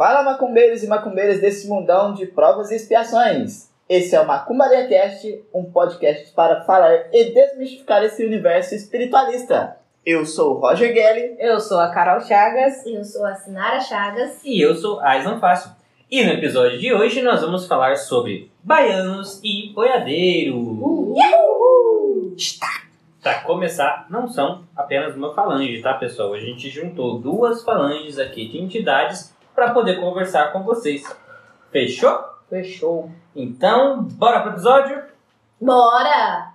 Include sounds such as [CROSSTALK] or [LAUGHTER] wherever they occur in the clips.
Fala macumbeiros e macumbeiras desse mundão de provas e expiações. Esse é o Macumbaria Cast, um podcast para falar e desmistificar esse universo espiritualista. Eu sou o Roger Gelli. Eu sou a Carol Chagas. Eu sou a Sinara Chagas. E eu sou Aislan Fácil. E no episódio de hoje nós vamos falar sobre baianos e boiadeiros. Uhul! Para começar, não são apenas uma falange, tá pessoal? A gente juntou duas falanges aqui de entidades para poder conversar com vocês. Fechou? Fechou. Então, bora pro episódio? Bora!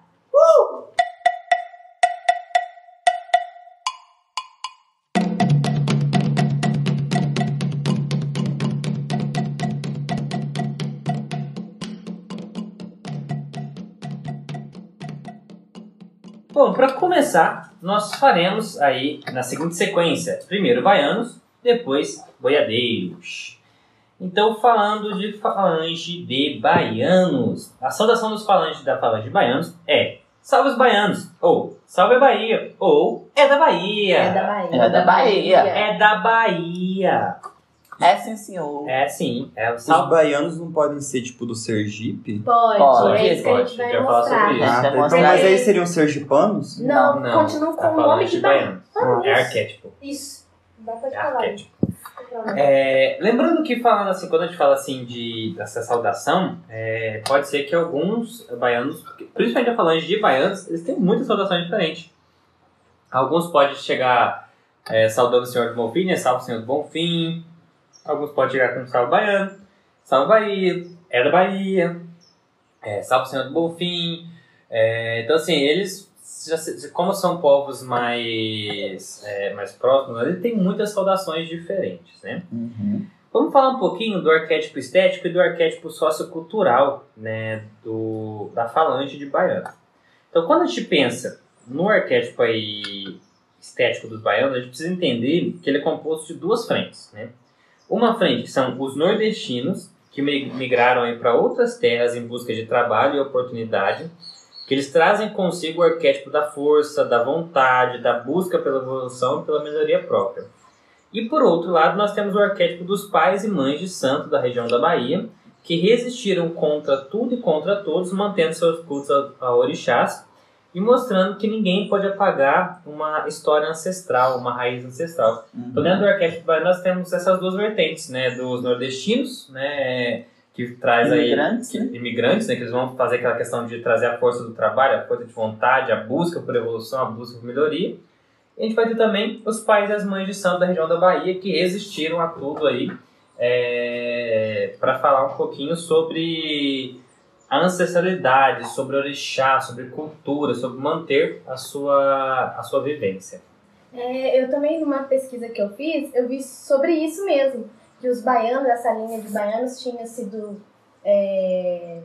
Bom, para começar, nós faremos aí na seguinte sequência: primeiro baianos, depois boiadeiros. Então, falando de falange de baianos, a saudação dos falanges da falange de baianos é Salve os baianos, ou Salve a Bahia, ou É da Bahia. É da Bahia. É da Bahia. É da Bahia. É sim, senhor. É sim, é o Os salve. baianos não podem ser tipo do Sergipe? Pode, Pode, é isso que a pode. gente vai mostrar. sobre isso. Ah, tá. Então, mas aí. seriam sergipanos? Não, Não, continuam a com o nome de de baiano. baiano. Ah, É isso. arquétipo. Isso. Dá pra te É falar. arquétipo. É, lembrando que falando assim, quando a gente fala assim de dessa saudação, é, pode ser que alguns baianos, principalmente a falange de baianos, eles têm muitas saudações diferentes. Alguns podem chegar é, saudando o Senhor do Bonfim, né? Salve Senhor do Bonfim. Alguns podem chegar com salve baiano, salve Bahia, é da Bahia, é, salve Senhor do Bonfim. É, então assim, eles como são povos mais, é, mais próximos, ele tem muitas saudações diferentes, né? Uhum. Vamos falar um pouquinho do arquétipo estético e do arquétipo sociocultural, né, do, da falange de baiano. Então, quando a gente pensa no arquétipo aí estético dos baianos, a gente precisa entender que ele é composto de duas frentes, né? Uma frente que são os nordestinos, que mi- migraram para outras terras em busca de trabalho e oportunidade, que eles trazem consigo o arquétipo da força, da vontade, da busca pela evolução e pela melhoria própria. E por outro lado, nós temos o arquétipo dos pais e mães de santo da região da Bahia, que resistiram contra tudo e contra todos, mantendo seus cultos a, a orixás e mostrando que ninguém pode apagar uma história ancestral, uma raiz ancestral. Então, dentro do arquétipo nós temos essas duas vertentes, né? Dos nordestinos, né? Que traz aí Imigrantes, que- né? imigrantes, né? Que eles vão fazer aquela questão de trazer a força do trabalho, a força de vontade, a busca por evolução, a busca por melhoria. E a gente vai ter também os pais e as mães de santo da região da Bahia que resistiram a tudo aí para falar um pouquinho sobre a ancestralidade, sobre orixá, sobre cultura, sobre manter a sua, a sua vivência. É, eu também, numa pesquisa que eu fiz, eu vi sobre isso mesmo. Que os baianos, essa linha de baianos tinha sido. é,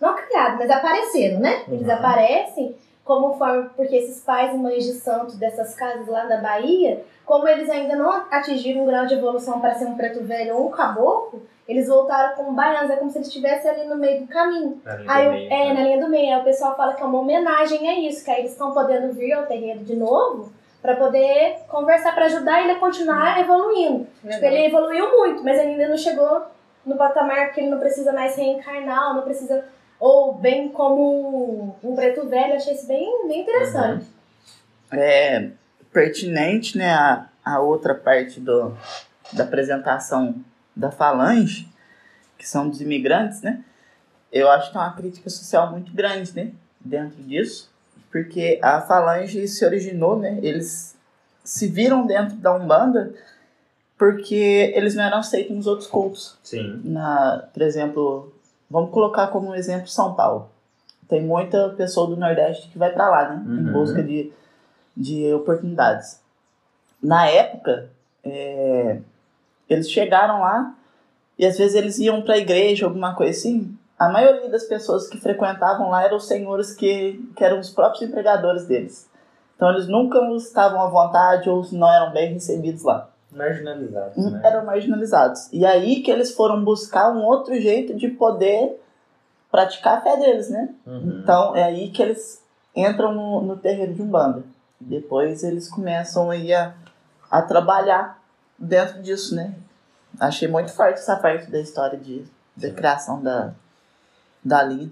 não criado, mas apareceram, né? Eles Uhum. aparecem como forma. Porque esses pais e mães de santo dessas casas lá da Bahia, como eles ainda não atingiram um grau de evolução para ser um preto velho ou um caboclo, eles voltaram como baianos. É como se eles estivessem ali no meio do caminho. Na linha Aí, do meio, é, né? na linha do meio. Aí o pessoal fala que é uma homenagem a isso, que aí eles estão podendo vir ao terreiro de novo para poder conversar, para ajudar ele a continuar evoluindo. Tipo, ele evoluiu muito, mas ele ainda não chegou no patamar que ele não precisa mais reencarnar, ou não precisa. Ou bem como um preto velho, achei isso bem, bem interessante. é pertinente, né, a, a outra parte do, da apresentação da falange, que são dos imigrantes, né? Eu acho que é uma crítica social muito grande, né, dentro disso, porque a falange se originou, né, eles se viram dentro da Umbanda porque eles não eram aceitos nos outros cultos Sim. na, por exemplo, vamos colocar como um exemplo São Paulo. Tem muita pessoa do Nordeste que vai para lá, né? Em Uhum. busca de, de oportunidades. Na época, é, eles chegaram lá e às vezes eles iam para a igreja, alguma coisa assim. A maioria das pessoas que frequentavam lá eram os senhores que, que eram os próprios empregadores deles. Então eles nunca estavam à vontade ou não eram bem recebidos lá Marginalizados, Hum, né? eram marginalizados. E aí que eles foram buscar um outro jeito de poder praticar a fé deles, né? Uhum. Então é aí que eles entram no, no terreiro de Umbanda. Depois eles começam aí a, a trabalhar dentro disso, né? Achei muito forte essa parte da história de, da criação da, da linha.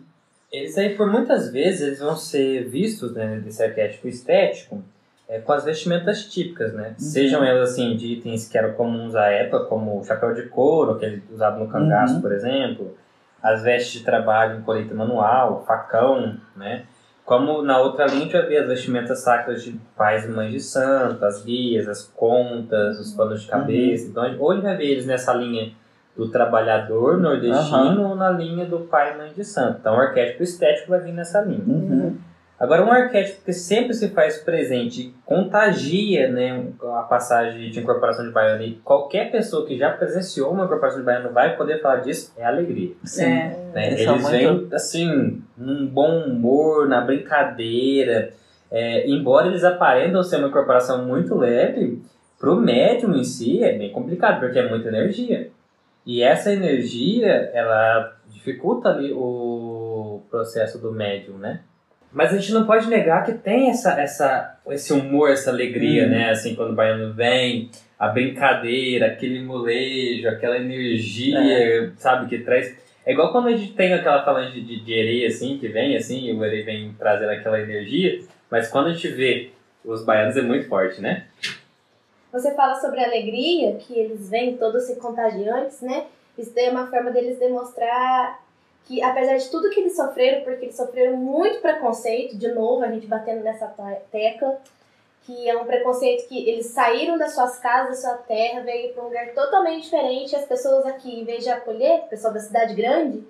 Eles aí, por muitas vezes, eles vão ser vistos, né, desse arquétipo estético, é, com as vestimentas típicas, né? Sejam elas, assim, de itens que eram comuns à época, como o chapéu de couro, aquele usado no cangaço, Uhum. por exemplo, as vestes de trabalho em colheita manual, facão, né? Como na outra linha a gente vai ver as vestimentas sacras de pais e mães de santo, as guias, as contas, os panos de cabeça. Então, ou a gente vai ver eles nessa linha do trabalhador nordestino ou na linha do pai e mãe de santo. Então, o arquétipo estético vai vir nessa linha. Uhum. Agora, um arquétipo que sempre se faz presente e contagia né, a passagem de incorporação de baiano, e qualquer pessoa que já presenciou uma incorporação de baiano vai poder falar disso, é a alegria. Sim. É. né? Eles muito- vêm, assim, num bom humor, na brincadeira. É, embora eles aparentam ser uma incorporação muito leve, pro médium em si é bem complicado, porque é muita energia. E essa energia, ela dificulta ali o processo do médium, né? Mas a gente não pode negar que tem essa, essa, esse humor, essa alegria, Uhum. né? Assim, quando o baiano vem, a brincadeira, aquele molejo, aquela energia, sabe, que traz... É igual quando a gente tem aquela falange de, de erê, assim, que vem, assim, e o erê vem trazendo aquela energia, mas quando a gente vê os baianos é muito forte, né? Você fala sobre a alegria, que eles vêm todos se contagiantes, né? Isso daí é uma forma deles demonstrar que, apesar de tudo que eles sofreram, porque eles sofreram muito preconceito, de novo, a gente batendo nessa te- tecla, que é um preconceito que eles saíram das suas casas, da sua terra, veio para um lugar totalmente diferente, as pessoas aqui, em vez de acolher, o pessoal da cidade grande,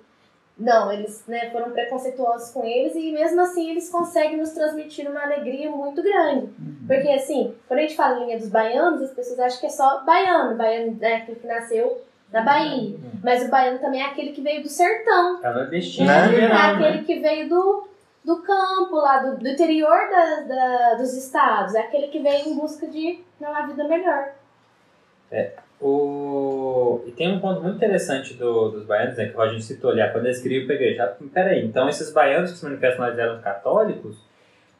não, eles né, foram preconceituosos com eles e mesmo assim eles conseguem nos transmitir uma alegria muito grande. Porque assim, quando a gente fala em linha dos baianos, as pessoas acham que é só baiano, baiano é aquele que nasceu na Bahia. Mas o baiano também é aquele que veio do sertão, É nordestino Né? é geral, né? aquele que veio do, do campo, lá do, do interior da, da- dos estados, é aquele que veio em busca de uma vida melhor. O... E tem um ponto muito interessante do, dos baianos, né, que o Roginho citou ali, ah, quando eles criam a igreja. Ah, Peraí, então esses baianos que se manifestam nós eram católicos?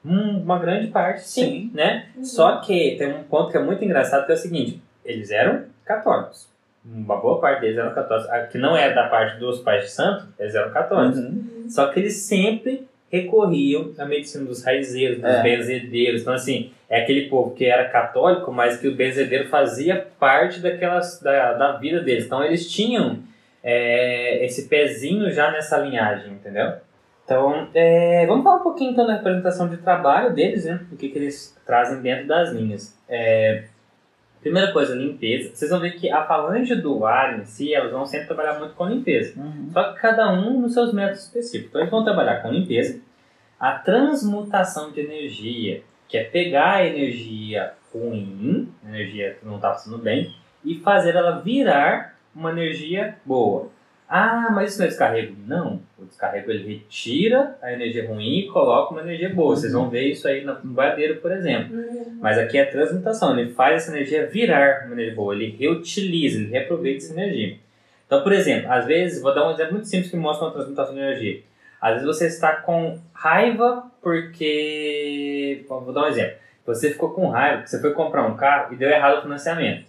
Hum, uma grande parte, sim, Sim. né? Uhum. Só que tem um ponto que é muito engraçado, que é o seguinte, eles eram católicos. Uma boa parte deles eram católicos. A que não é da parte dos pais de santo, eles eram católicos. Uhum. Só que eles sempre recorriam à medicina dos raizeiros, dos É. benzedeiros. Então, assim, é aquele povo que era católico, mas que o benzedeiro fazia parte daquelas, da, da vida deles. Então, eles tinham é, esse pezinho já nessa linhagem, entendeu? Então, é, vamos falar um pouquinho então da representação de trabalho deles, né? O que, que eles trazem dentro das linhas. É, primeira coisa, limpeza. Vocês vão ver que a falange do ar em si, elas vão sempre trabalhar muito com limpeza. Uhum. Só que cada um nos seus métodos específicos. Então eles vão trabalhar com limpeza, a transmutação de energia, que é pegar a energia ruim, a energia que não está funcionando bem, e fazer ela virar uma energia boa. Ah, mas isso não é descarrego? Não. O descarrego ele retira a energia ruim e coloca uma energia boa. Vocês vão ver isso aí no boiadeiro, por exemplo. Mas aqui é a transmutação, ele faz essa energia virar uma energia boa, ele reutiliza, ele reaproveita essa energia. Então, por exemplo, às vezes, vou dar um exemplo muito simples que mostra uma transmutação de energia. Às vezes você está com raiva porque. Vou dar um exemplo. Você ficou com raiva porque você foi comprar um carro e deu errado o financiamento.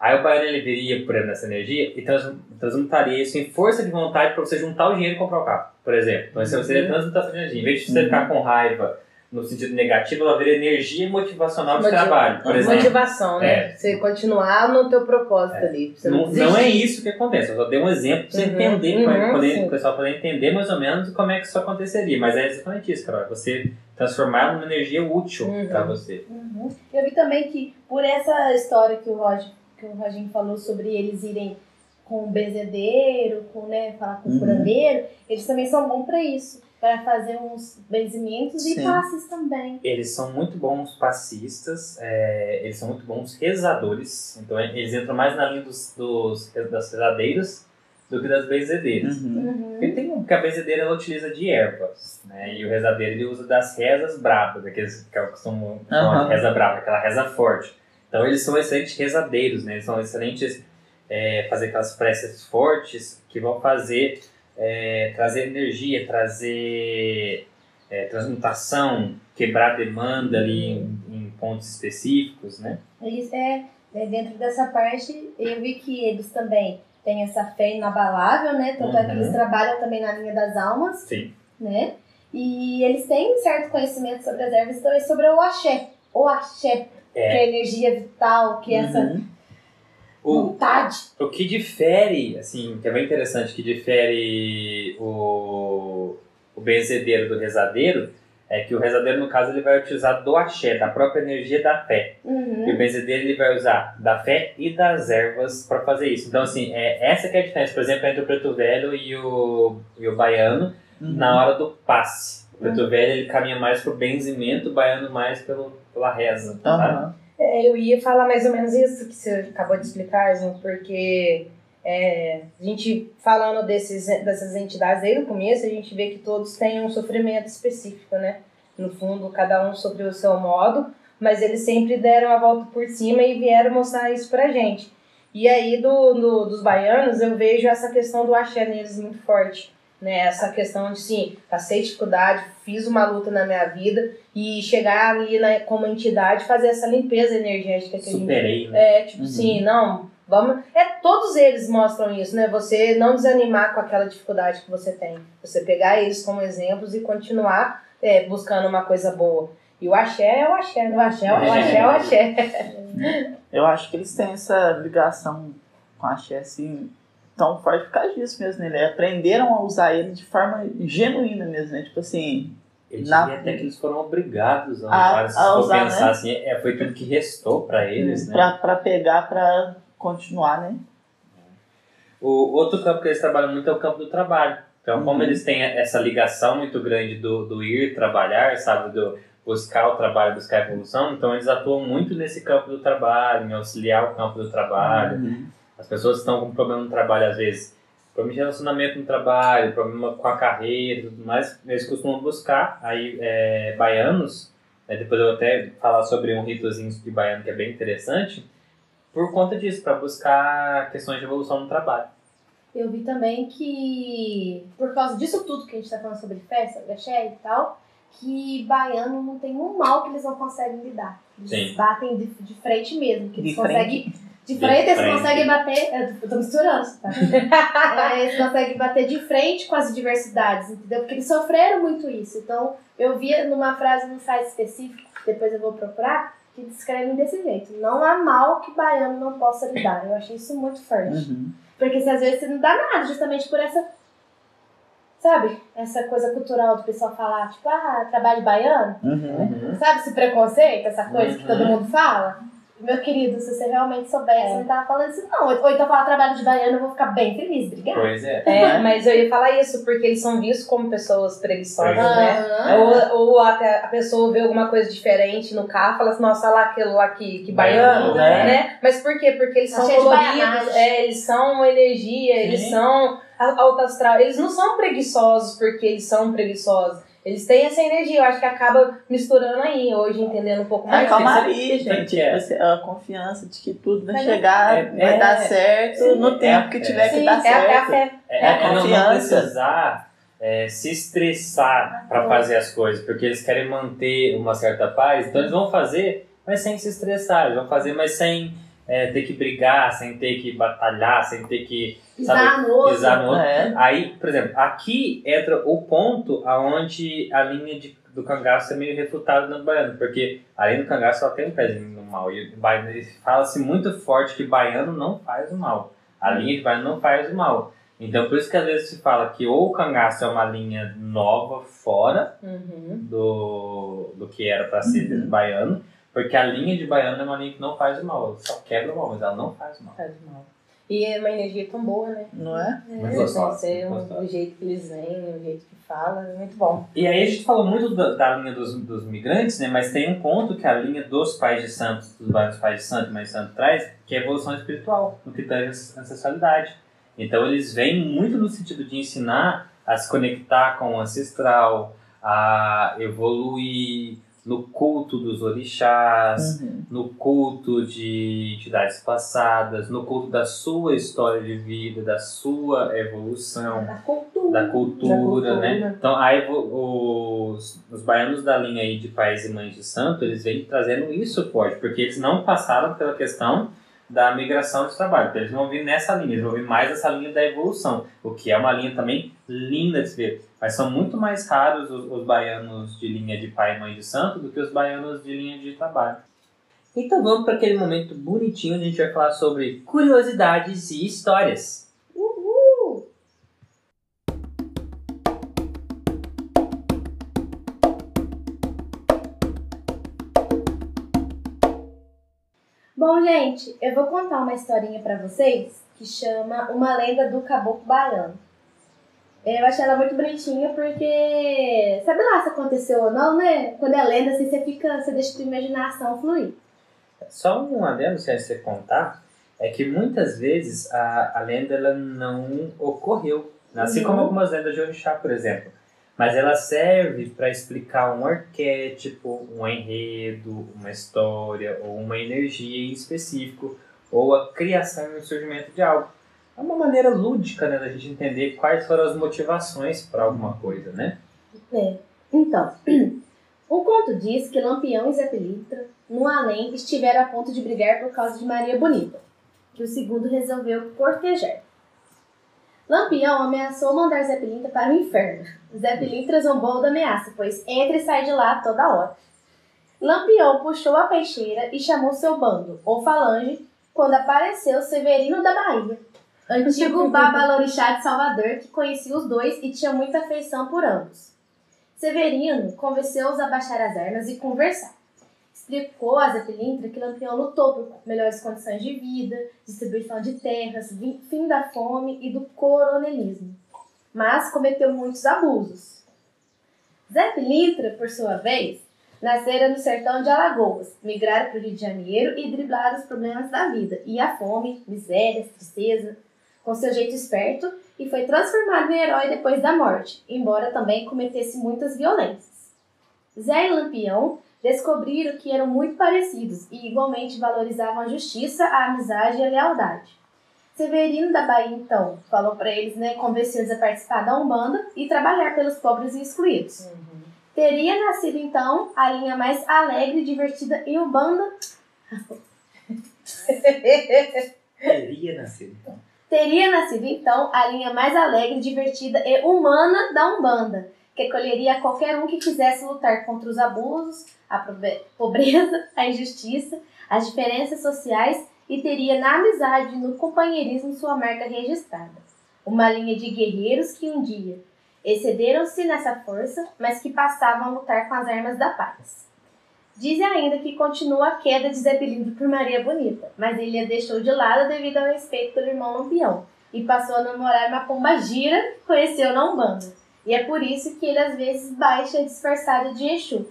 Aí o baiano ele viria por essa energia e trans- transmutaria isso em força de vontade para você juntar o dinheiro e comprar o carro, por exemplo. Então, isso seria transmutação de energia. Em vez de você Uhum. ficar com raiva no sentido negativo, ela vira energia motivacional de Motiva- trabalho, por exemplo. Motivação, né? Você continuar no teu propósito ali. Você não, Não, não é isso que acontece, eu só dei um exemplo para você Uhum, entender, uhum, pra poder, o pessoal poder entender mais ou menos como é que isso aconteceria. Mas é exatamente isso, Carol. é Você transformar numa energia útil Uhum. para você. Uhum. Eu vi também que por essa história que o Roger, que o Roginho falou sobre eles irem com o benzedeiro, com, né, falar com o Uhum. curandeiro, eles também são bons para isso, para fazer uns benzimentos e Sim. passes também. Eles são muito bons passistas, é, eles são muito bons rezadores. Então eles entram mais na linha dos, dos, das rezadeiras do que das benzedeiras. Uhum. Uhum. Porque tem um que a benzedeira ela utiliza de ervas, né? E o rezadeiro ele usa das rezas bravas, aqueles que chamar Aham. de reza brava, aquela reza forte. Então eles são excelentes rezadeiros, né? Eles são excelentes é, fazer aquelas preces fortes que vão fazer é, trazer energia, trazer é, transmutação, quebrar demanda ali em, em pontos específicos, né? Eles, é, É, Dentro dessa parte, eu vi que eles também têm essa fé inabalável, né? Tanto é que Uhum. eles trabalham também na linha das almas, Sim. né? E eles têm um certo conhecimento sobre as ervas e também sobre o axé. O axé, que é a energia vital, que é essa Uhum. O, vontade. o que difere, assim, que é bem interessante, que difere o, o benzedeiro do rezadeiro, é que o rezadeiro, no caso, ele vai utilizar do axé, da própria energia da fé. E Uhum. o benzedeiro ele vai usar da fé e das ervas para fazer isso. Então, assim, é, essa que é a diferença, por exemplo, entre o preto velho e o, e o baiano Uhum. na hora do passe. O preto velho ele caminha mais pro benzimento, o baiano mais pelo, pela reza. sabe? Aham. É, eu ia falar mais ou menos isso que você acabou de explicar, Ismo, porque é, a gente falando desses, dessas entidades desde o começo, a gente vê que todos têm um sofrimento específico, né? No fundo, cada um sofreu o seu modo, mas eles sempre deram a volta por cima e vieram mostrar isso pra gente. E aí, do, do- dos baianos, eu vejo essa questão do axé neles muito forte. Né? Essa questão de, sim, passei dificuldade, fiz uma luta na minha vida, e chegar ali né, como entidade fazer essa limpeza energética que a gente Superei, né? é tipo Uhum. assim não vamos é todos eles mostram isso né você não desanimar com aquela dificuldade que você tem você pegar eles como exemplos e continuar é, buscando uma coisa boa e o axé é o axé né? o axé é o axé é o axé [LAUGHS] Eu acho que eles têm essa ligação com a Xé, assim, tão forte por causa disso mesmo, né? Eles aprenderam a usar ele de forma genuína mesmo, né? Tipo assim, Eu Na- diria até que eles foram obrigados a A- usar, se a usar, pensar né? assim, é, foi tudo que restou para eles, né? pra, pra pegar, pra continuar, né? O outro campo que eles trabalham muito é o campo do trabalho. Então, como Uhum. eles têm essa ligação muito grande do, do ir trabalhar, sabe, do buscar o trabalho, buscar a evolução, então eles atuam muito nesse campo do trabalho, em auxiliar o campo do trabalho. Uhum. As pessoas estão com problema no trabalho, às vezes, problema de relacionamento no trabalho, problema com a carreira e tudo mais, eles costumam buscar aí é, baianos, né, depois eu vou até falar sobre um ritozinho de baiano que é bem interessante, por conta disso, para buscar questões de evolução no trabalho. Eu vi também que, por causa disso tudo que a gente tá falando sobre festa, axé e tal, que baiano não tem um mal que eles não conseguem lidar. Eles Sim. batem de, de frente mesmo, que eles De conseguem. De frente, eles frente. conseguem bater. Eu tô misturando, tá? [LAUGHS] É, eles conseguem bater de frente com as diversidades, entendeu? Porque eles sofreram muito isso. Então, eu vi numa frase num site específico, que depois eu vou procurar, que descrevem desse jeito. Não há mal que baiano não possa lidar. Eu achei isso muito forte. Uhum. Porque se às vezes você não dá nada, justamente por essa. Sabe? Essa coisa cultural do pessoal falar, tipo, ah, trabalho baiano. Uhum. Sabe esse preconceito, essa coisa que todo Uhum. mundo fala? Meu querido, se você realmente soubesse, você não tava falando isso, não. Ou então falar trabalho de baiano, eu vou ficar bem feliz, obrigada. Pois é. É, mas eu ia falar isso porque eles são vistos como pessoas preguiçosas né Aham. Ou, ou a, a pessoa vê alguma coisa diferente no carro e fala assim, nossa, lá aquilo lá que, que baiano, Baiano, né? né? Mas por quê? Porque eles Tá são coloridos, é, eles são energia, eles Sim. são a- alto astral. Eles não são preguiçosos porque eles são preguiçosos. Eles têm essa energia, eu acho que acaba misturando aí, hoje entendendo um pouco É mais. a calmaria, gente. que é? Assim, a confiança de que tudo vai Vai chegar, É, vai é, dar certo sim, no é, tempo que é. tiver que Sim, dar é, a- é a certo. fé. É, É a é não- confiança. precisar é, se estressar para fazer as coisas, porque eles querem manter uma certa paz, então eles vão fazer, mas sem se estressar, eles vão fazer, mas sem é, ter que brigar, sem ter que batalhar, sem ter que Pisar no outro. pisar no outro. É. Aí, por exemplo, aqui entra o ponto aonde a linha de, do cangaço é meio refutada no baiano, porque além do cangaço só tem um pezinho no mal. E o baiano ele fala-se muito forte que baiano não faz o mal. A linha de baiano não faz o mal. Então, por isso que às vezes se fala que ou o cangaço é uma linha nova, fora Uhum. do, do que era para ser Uhum. baiano, porque a linha de baiano é uma linha que não faz o mal. Ela só quebra o mal, mas ela não faz mal. Faz mal. E é uma energia tão boa, né? Não é? Muito Você gostosa, conhecer muito o, jeito que eles vêm, o jeito que fala, é muito bom. E aí a gente falou muito da, da linha dos, dos migrantes, né? Mas tem um ponto que a linha dos pais de santos, dos vários pais de santo, mas santo traz, que é a evolução espiritual, no que tange a ancestralidade. Então eles vêm muito no sentido de ensinar a se conectar com o ancestral, a evoluir no culto dos orixás, Uhum. no culto de entidades passadas, no culto da sua história de vida, da sua evolução Da cultura. da cultura, Da cultura. né? Então, aí os, os baianos da linha aí de pais e mães de santo, eles vêm trazendo isso forte, porque eles não passaram pela questão da migração de trabalho. Então, eles vão vir nessa linha, eles vão vir mais essa linha da evolução, o que é uma linha também linda de se ver. Mas são muito mais raros os, os baianos de linha de pai e mãe de santo do que os baianos de linha de trabalho. Então vamos para aquele momento bonitinho onde a gente vai falar sobre curiosidades e histórias. Uhul! Bom, gente, eu vou contar uma historinha pra vocês que chama Uma Lenda do Caboclo Baiano. Eu achei ela muito bonitinha porque sabe lá se aconteceu ou não, né? Quando é lenda, assim, você fica, você deixa a sua imaginação fluir. Só um adendo, se você contar, é que muitas vezes a, a lenda ela não ocorreu. Assim como Uhum. algumas lendas de orixá, por exemplo. Mas ela serve para explicar um arquétipo, um enredo, uma história ou uma energia em específico, ou a criação e o surgimento de algo. É uma maneira lúdica né, da gente entender quais foram as motivações para alguma coisa, né? É. Então, [CLEARS THROAT] um conto diz que Lampião e Zé Pilintra, no além, estiveram a ponto de brigar por causa de Maria Bonita, que o segundo resolveu cortejar. Lampião ameaçou mandar Zé Pilintra para o inferno. Zé Pilintra zombou da ameaça, pois entra e sai de lá toda hora. Lampião puxou a peixeira e chamou seu bando, ou falange, quando apareceu Severino da Bahia, antigo babalorixá de Salvador que conhecia os dois e tinha muita afeição por ambos. Severino convenceu-os a baixar as armas e conversar. Explicou a Zé Pilintra que Lampião lutou por melhores condições de vida, distribuição de terras, fim da fome e do coronelismo, mas cometeu muitos abusos. Zé Pilintra, por sua vez, nascera no sertão de Alagoas, migraram para o Rio de Janeiro e driblaram os problemas da vida, e a fome, miséria, tristeza, com seu jeito esperto, e foi transformado em herói depois da morte, embora também cometesse muitas violências. Zé e Lampião descobriram que eram muito parecidos e igualmente valorizavam a justiça, a amizade e a lealdade. Severino da Bahia, então, falou para eles, né, convenceu-os a participar da Umbanda e trabalhar pelos pobres e excluídos. Teria nascido, então, a linha mais alegre e divertida em Umbanda [LAUGHS] Teria nascido. Teria nascido então a linha mais alegre, divertida e humana da Umbanda, que acolheria qualquer um que quisesse lutar contra os abusos, a [LAUGHS] pobreza, a injustiça, as diferenças sociais e teria na amizade e no companheirismo sua marca registrada. Uma linha de guerreiros que um dia excederam-se nessa força, mas que passavam a lutar com as armas da paz. Dizem ainda que continua a queda de Zé Pilintra por Maria Bonita, mas ele a deixou de lado devido ao respeito pelo irmão Lampião e passou a namorar uma pomba gira que conheceu na Umbanda. E é por isso que ele às vezes baixa disfarçado de Exu.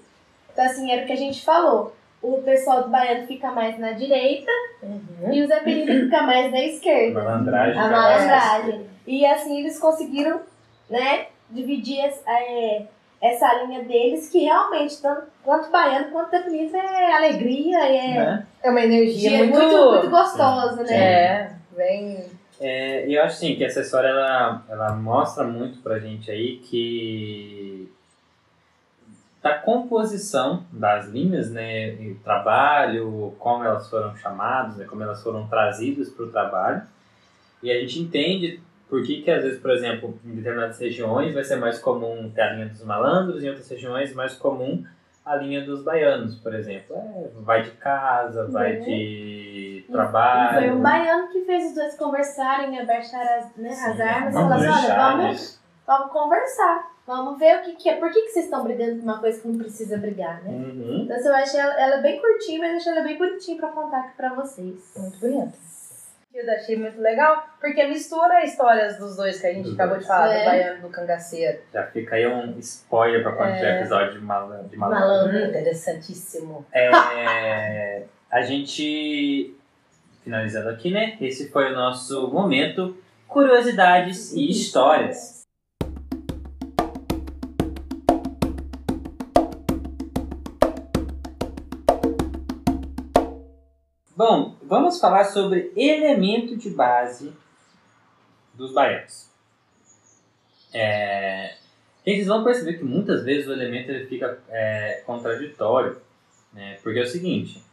Então, assim, era o que a gente falou. O pessoal do baiano fica mais na direita e o Zé Pilintra [LAUGHS] fica mais na esquerda. Malandragem. A malandragem. E assim eles conseguiram, né, dividir es- é, essa linha deles, que realmente, tanto, quanto baiano quanto Zé Pilintra, é alegria, é, Né? É uma energia é muito... muito, muito gostosa, né? É, bem... É, e eu acho assim, que essa história ela, ela mostra muito pra gente aí que da composição das linhas, né, e o trabalho, como elas foram chamadas, né, como elas foram trazidas para o trabalho, e a gente entende por que que às vezes, por exemplo, em determinadas regiões vai ser mais comum ter a linha dos malandros, em outras regiões mais comum a linha dos baianos, por exemplo. É, vai de casa, vai Uhum. de E trabalho. Foi um baiano que fez os dois conversarem, abaixar as, né, as Sim, armas e falar assim, olha, vamos, vamos conversar. Vamos ver o que, que é. Por que, que vocês estão brigando por uma coisa que não precisa brigar, né? Uhum. Então assim, eu achei ela, ela bem curtinha, mas eu achei ela bem bonitinha pra contar aqui pra vocês. Muito bonita. Eu achei muito legal, porque mistura histórias dos dois que a gente Dos acabou dois. de falar, É. do baiano e do cangaceiro. Já fica aí um spoiler pra quando É. tiver episódio de malandro. De malandro. Malandro. Hum, interessantíssimo. É, a gente, finalizando aqui, né? Esse foi o nosso momento Curiosidades e Histórias. Bom, vamos falar sobre elemento de base dos baianos. É, vocês vão perceber que muitas vezes o elemento ele fica é, contraditório, né? Porque é o seguinte,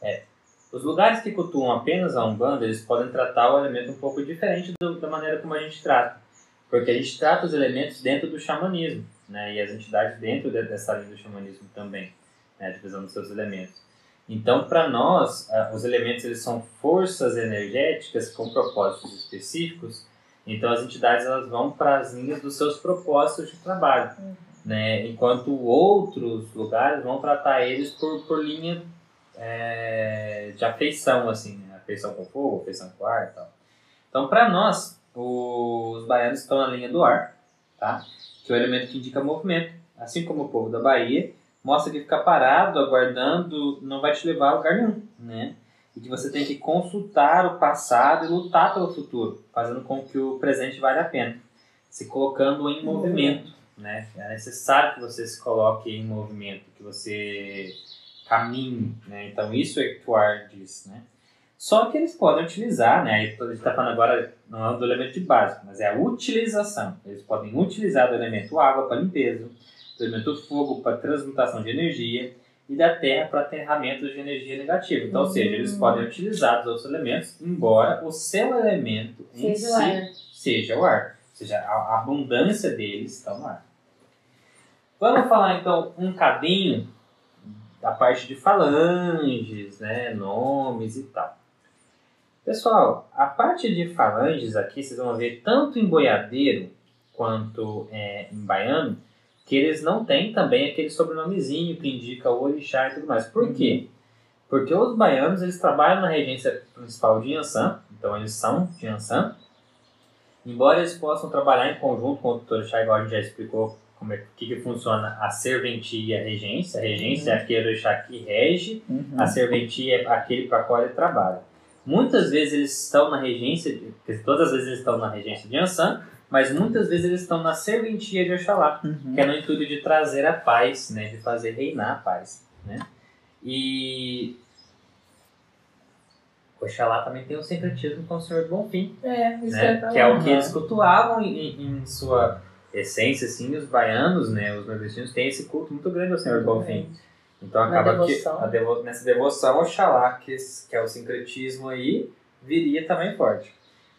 é, Os lugares que cultuam apenas a Umbanda, eles podem tratar o elemento um pouco diferente do, da maneira como a gente trata. Porque a gente trata os elementos dentro do xamanismo, né? E as entidades dentro de, dessa linha do xamanismo também, né? A divisão dos seus elementos. Então, para nós, os elementos eles são forças energéticas com propósitos específicos. Então, as entidades elas vão para as linhas dos seus propósitos de trabalho, né? Enquanto outros lugares vão tratar eles por, por linha é, de afeição, assim, né? afeição com fogo, afeição com ar e tal. Então, para nós, os baianos estão na linha do ar, tá? Que é o elemento que indica movimento, assim como o povo da Bahia mostra que ficar parado, aguardando, não vai te levar a lugar nenhum, né? E que você tem que consultar o passado e lutar pelo futuro, fazendo com que o presente vale a pena, se colocando em movimento, né? É necessário que você se coloque em movimento, que você caminhe, né? Então isso é que o ar diz, né? Só que eles podem utilizar, né? A gente está falando agora não é do elemento de básico, mas é a utilização. Eles podem utilizar do elemento água para limpeza, do elemento fogo para transmutação de energia e da terra para aterramento de energia negativa. Então, ou seja, eles podem utilizar os outros elementos, embora o seu elemento em Seja o si ar. seja o ar. Ou seja, a a abundância deles está no ar. Vamos falar então um cadinho da parte de falanges, né, nomes e tal. Pessoal, a parte de falanges aqui, vocês vão ver tanto em boiadeiro quanto é, em baiano, que eles não têm também aquele sobrenomezinho que indica o orixá e tudo mais. Por quê? Porque os baianos, eles trabalham na regência principal de Yansan, então eles são de Yansan, embora eles possam trabalhar em conjunto com o orixá, igual a gente já explicou como é que, que funciona a serventia e a regência. A regência é aquele orixá que rege, Uhum. a serventia é aquele para qual ele trabalha. Muitas vezes eles estão na regência, todas as vezes eles estão na regência de Yansan, mas muitas vezes eles estão na serventia de Oxalá, Uhum. que é no intuito de trazer a paz, né, de fazer reinar a paz, né? E Oxalá também tem um sincretismo com o Senhor do Bonfim, É, isso né? que é o que eles cultuavam em, em sua essência, assim, os baianos, né, os nordestinos têm esse culto muito grande ao Senhor do Bonfim. Então Na acaba que devoção. devo- nessa devoção Oxalá, que, que é o sincretismo aí, viria também forte.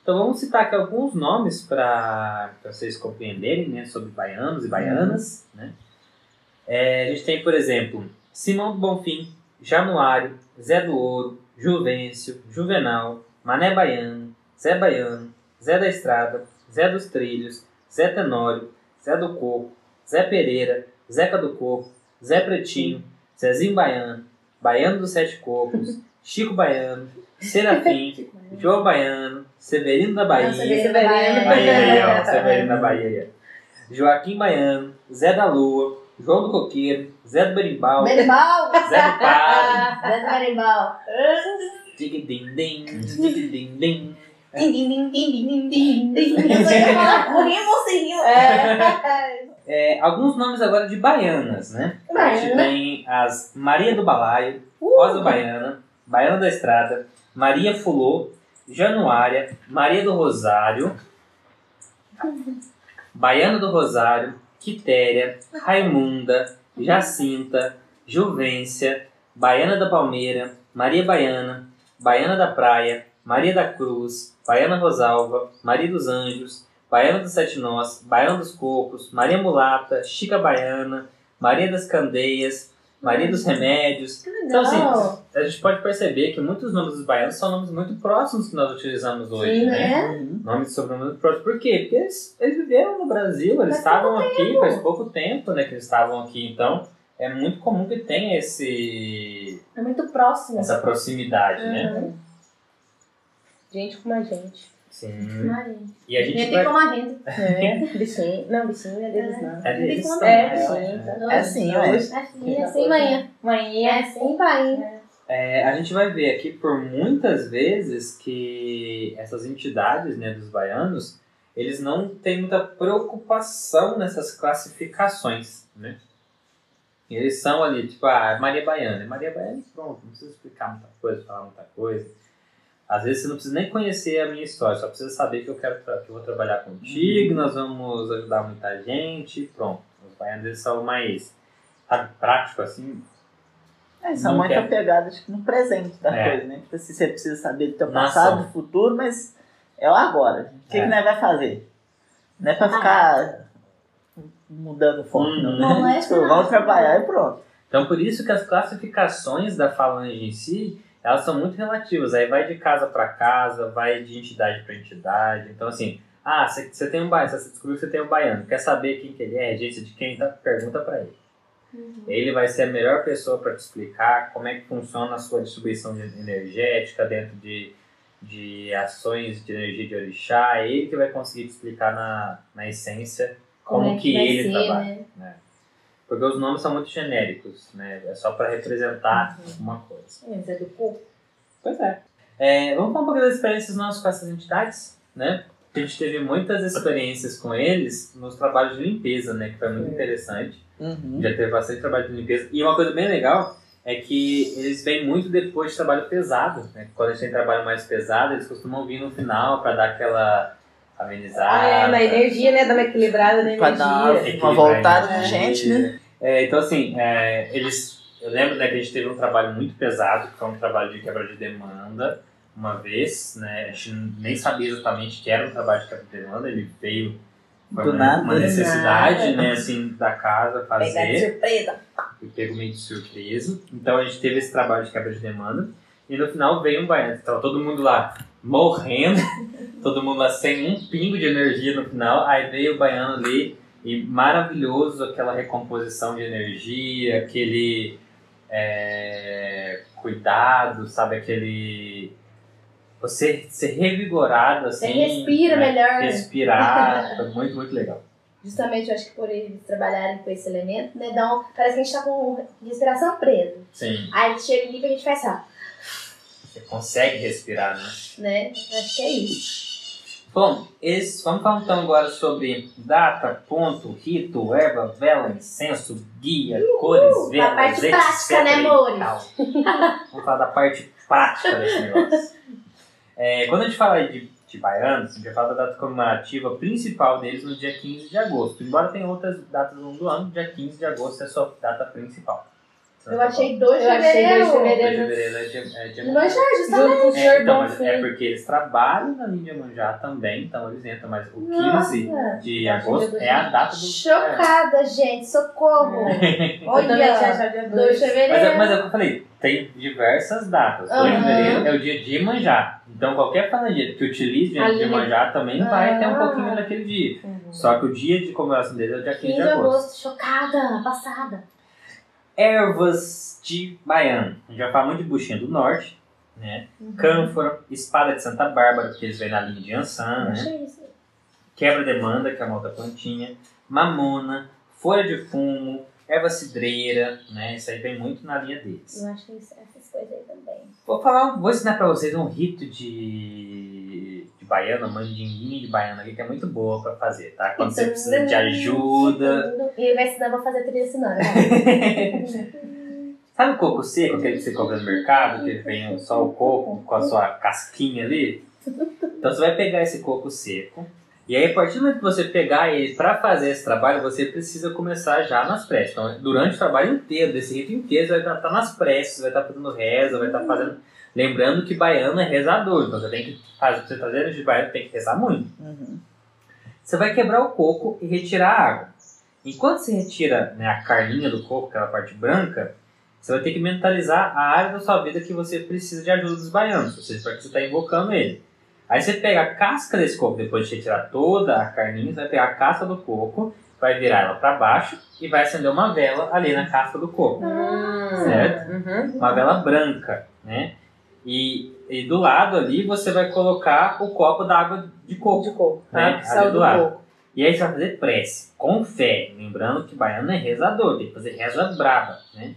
Então vamos citar aqui alguns nomes para vocês compreenderem né, sobre baianos e baianas. Né? É, a gente tem, por exemplo, Simão do Bonfim, Januário, Zé do Ouro, Juvencio, Juvenal, Mané Baiano, Zé Baiano, Zé da Estrada, Zé dos Trilhos, Zé Tenório, Zé do Coco, Zé Pereira, Zeca do Coco, Zé Pretinho, Zezinho Baiano, Baiano dos Sete Cocos, [LAUGHS] Chico Baiano, Serafim, [LAUGHS] João Baiano, Severino da Bahia, Severino da Bahia. Aí, aí, ó, Severino da Bahia. Joaquim Baiano, Zé da Lua, João do Coqueiro, Zé do Berimbau, Berimbau! Zé do Padre, [LAUGHS] Zé do Berimbau. Dig-dim-dim. Din, din, din, din, din, din, din. Eu só ia falar por aí, você riu. É. É, alguns nomes agora de baianas, né? A gente Baiana. tem as Maria do Balaio, Rosa Baiana, Baiana da Estrada, Maria Fulô, Januária, Maria do Rosário, Baiana do Rosário, Quitéria, Raimunda, Jacinta, Juvência, Baiana da Palmeira, Maria Baiana, Baiana da Praia, Maria da Cruz, Baiana Rosalva, Maria dos Anjos, Baiana dos Sete Nós, Baiana dos Cocos, Maria Mulata, Chica Baiana, Maria das Candeias, Maria dos Remédios. Que Então, assim, a gente pode perceber que muitos nomes dos baianos são nomes muito próximos que nós utilizamos hoje, Sim, né? né? Uhum. Nomes de sobrenome muito próximos. Por quê? Porque eles, eles viveram no Brasil, eles Faz estavam aqui faz pouco tempo, né, que eles estavam aqui. Então, é muito comum que tenha esse, É muito próximo. essa proximidade, né? Uhum. Gente como a gente. Sim. Maria. E a gente Nem vai... tem como a renda. É, bichinho. Não, bichinho é deles, não. É deles Tem como- também, É, né? sim. É assim, ué. É assim, é assim, manhã. Mãe, É assim, pai. É, a gente vai ver aqui por muitas vezes que essas entidades né, dos baianos, eles não têm muita preocupação nessas classificações, né? Eles são ali, tipo, ah, Maria Baiana. É Maria Baiana e pronto, não precisa explicar muita coisa, falar muita coisa. Às vezes você não precisa nem conhecer a minha história, só precisa saber que eu quero tra- que eu vou trabalhar contigo, nós vamos ajudar muita gente, e pronto. Os baianos eles são mais, sabe, prático assim, É, são muito quer. que, no presente da É. coisa, né? Tipo assim, você precisa saber do teu passado, do futuro, mas é o agora. O que, É. que nós vai fazer? Não é pra ficar mudando o foco, não. Uhum. Não é [LAUGHS] Tipo, vamos trabalhar e pronto. Então, por isso que as classificações da falange em si, elas são muito relativas. Aí vai de casa para casa, vai de entidade para entidade. Então, assim, ah, você tem um baiano, você descobriu que você tem um baiano, quer saber quem que ele é, regência de quem, então pergunta para ele. Uhum. Ele vai ser a melhor pessoa para te explicar como é que funciona a sua distribuição de- energética dentro de, de ações de energia de orixá. É ele que vai conseguir te explicar na, na essência como, é que, vai ele ser, trabalha. né? Porque os nomes são muito genéricos, né? É só para representar alguma coisa. Mas é do corpo. Pois é. É, Vamos falar um pouquinho das experiências nossas com essas entidades, né? A gente teve muitas experiências com eles nos trabalhos de limpeza, né? Que foi muito Sim. interessante. Uhum. Já teve bastante trabalho de limpeza. E uma coisa bem legal é que eles vêm muito depois de trabalho pesado, né? Quando a gente tem trabalho mais pesado, eles costumam vir no final para dar aquela amenizada. Ah, é, na energia, né? Dar uma equilibrada na Pra dar uma, energia. uma voltada na gente, né? É, então, assim, é, eles. Eu lembro né, que a gente teve um trabalho muito pesado, que foi um trabalho de quebra de demanda, uma vez, né? A gente nem sabia exatamente que era um trabalho de quebra de demanda, ele veio. Foi Do uma, nada. uma Do necessidade, nada. né, assim, da casa Pegar de fazer. surpresa. Foi pego meio de surpresa. Então a gente teve esse trabalho de quebra de demanda. E no final veio um baiano. Tava todo mundo lá morrendo, [LAUGHS] todo mundo lá sem um pingo de energia no final. Aí veio o baiano ali e maravilhoso aquela recomposição de energia, aquele é, cuidado, sabe? Aquele. Você ser revigorado Você assim. respira né? melhor. Respirar. [LAUGHS] Foi muito, muito legal. Justamente, eu acho que por eles trabalharem com esse elemento, né? Um, parece que a gente tá com respiração presa. Sim. Aí a gente chega ali e a gente faz assim, Você consegue respirar, né? né? Acho que é isso. Bom, esse, vamos falar então agora sobre data, ponto, rito, erva, vela, incenso, guia, cores, velas, a parte etc prática, né, tal. Vamos falar da parte prática desse negócio. É, quando a gente fala de, de baianos, a gente vai falar da data comemorativa principal deles no dia 15 de agosto. Embora tenha outras datas no longo do ano, dia 15 de agosto é a sua data principal. Eu achei 2 de Eu achei fevereiro. 2 de 2 de fevereiro. fevereiro é dia, é dia Manjar, justamente. É, então, mas é porque eles trabalham na linha Manjá também, então eles entram, mas o 15 Nossa. de Acho agosto é é a data do. Chocada, gente. Socorro. [LAUGHS] Olha. achado dia 2 de 2. Mas, fevereiro. é- mas é o que eu falei, tem diversas datas. 2 de Aham. fevereiro é o dia de Manjá. Então qualquer falangeiro que utilize A o dia de Manjá também vai ter um Ah. pouquinho naquele dia. Uhum. Só que o dia de comemoração dele é o dia 15 15 de de agosto. agosto. Chocada. Passada. Ervas de Baiano. A gente vai falar muito de buchinha do norte, né? Uhum. Cânfora, espada de Santa Bárbara, porque eles vêm na linha de Ansan, né? Quebra-demanda, que é uma outra plantinha, mamona, folha de fumo, erva cidreira, né? Isso aí vem muito na linha deles. Eu achei isso- essas coisas aí também. Vou falar, vou ensinar pra vocês um rito de baiana, mandinguinha de baiana aqui, que é muito boa pra fazer, tá? Quando você precisa de ajuda. E ele vai ensinar, vou fazer trilha né? [LAUGHS] Sabe o coco seco, aquele que você compra no mercado, que vem só o coco com a sua casquinha ali? Então você vai pegar esse coco seco, e aí a partir do momento que você pegar ele para fazer esse trabalho, você precisa começar já nas preces. Então, durante o trabalho inteiro, desse rito inteiro, você vai estar nas preces, vai estar fazendo reza, vai estar fazendo. Lembrando que baiano é rezador, então você tem que fazer, você fazer de baiano, tem que rezar muito. Uhum. Você vai quebrar o coco e retirar a água. Enquanto você retira né, a carninha do coco, aquela parte branca, você vai ter que mentalizar a área da sua vida que você precisa de ajuda dos baianos, ou seja, para que você está invocando ele. Aí você pega a casca desse coco, depois de retirar toda a carninha, você vai pegar a casca do coco, vai virar ela para baixo e vai acender uma vela ali na casca do coco. Hum. Certo? Uhum. Uma vela branca, né? E, e do lado ali você vai colocar o copo da água de coco. De coco, Né? Sal do do lado. coco. E aí você vai fazer prece, com fé. Lembrando que baiano é rezador, tem que fazer reza braba, né?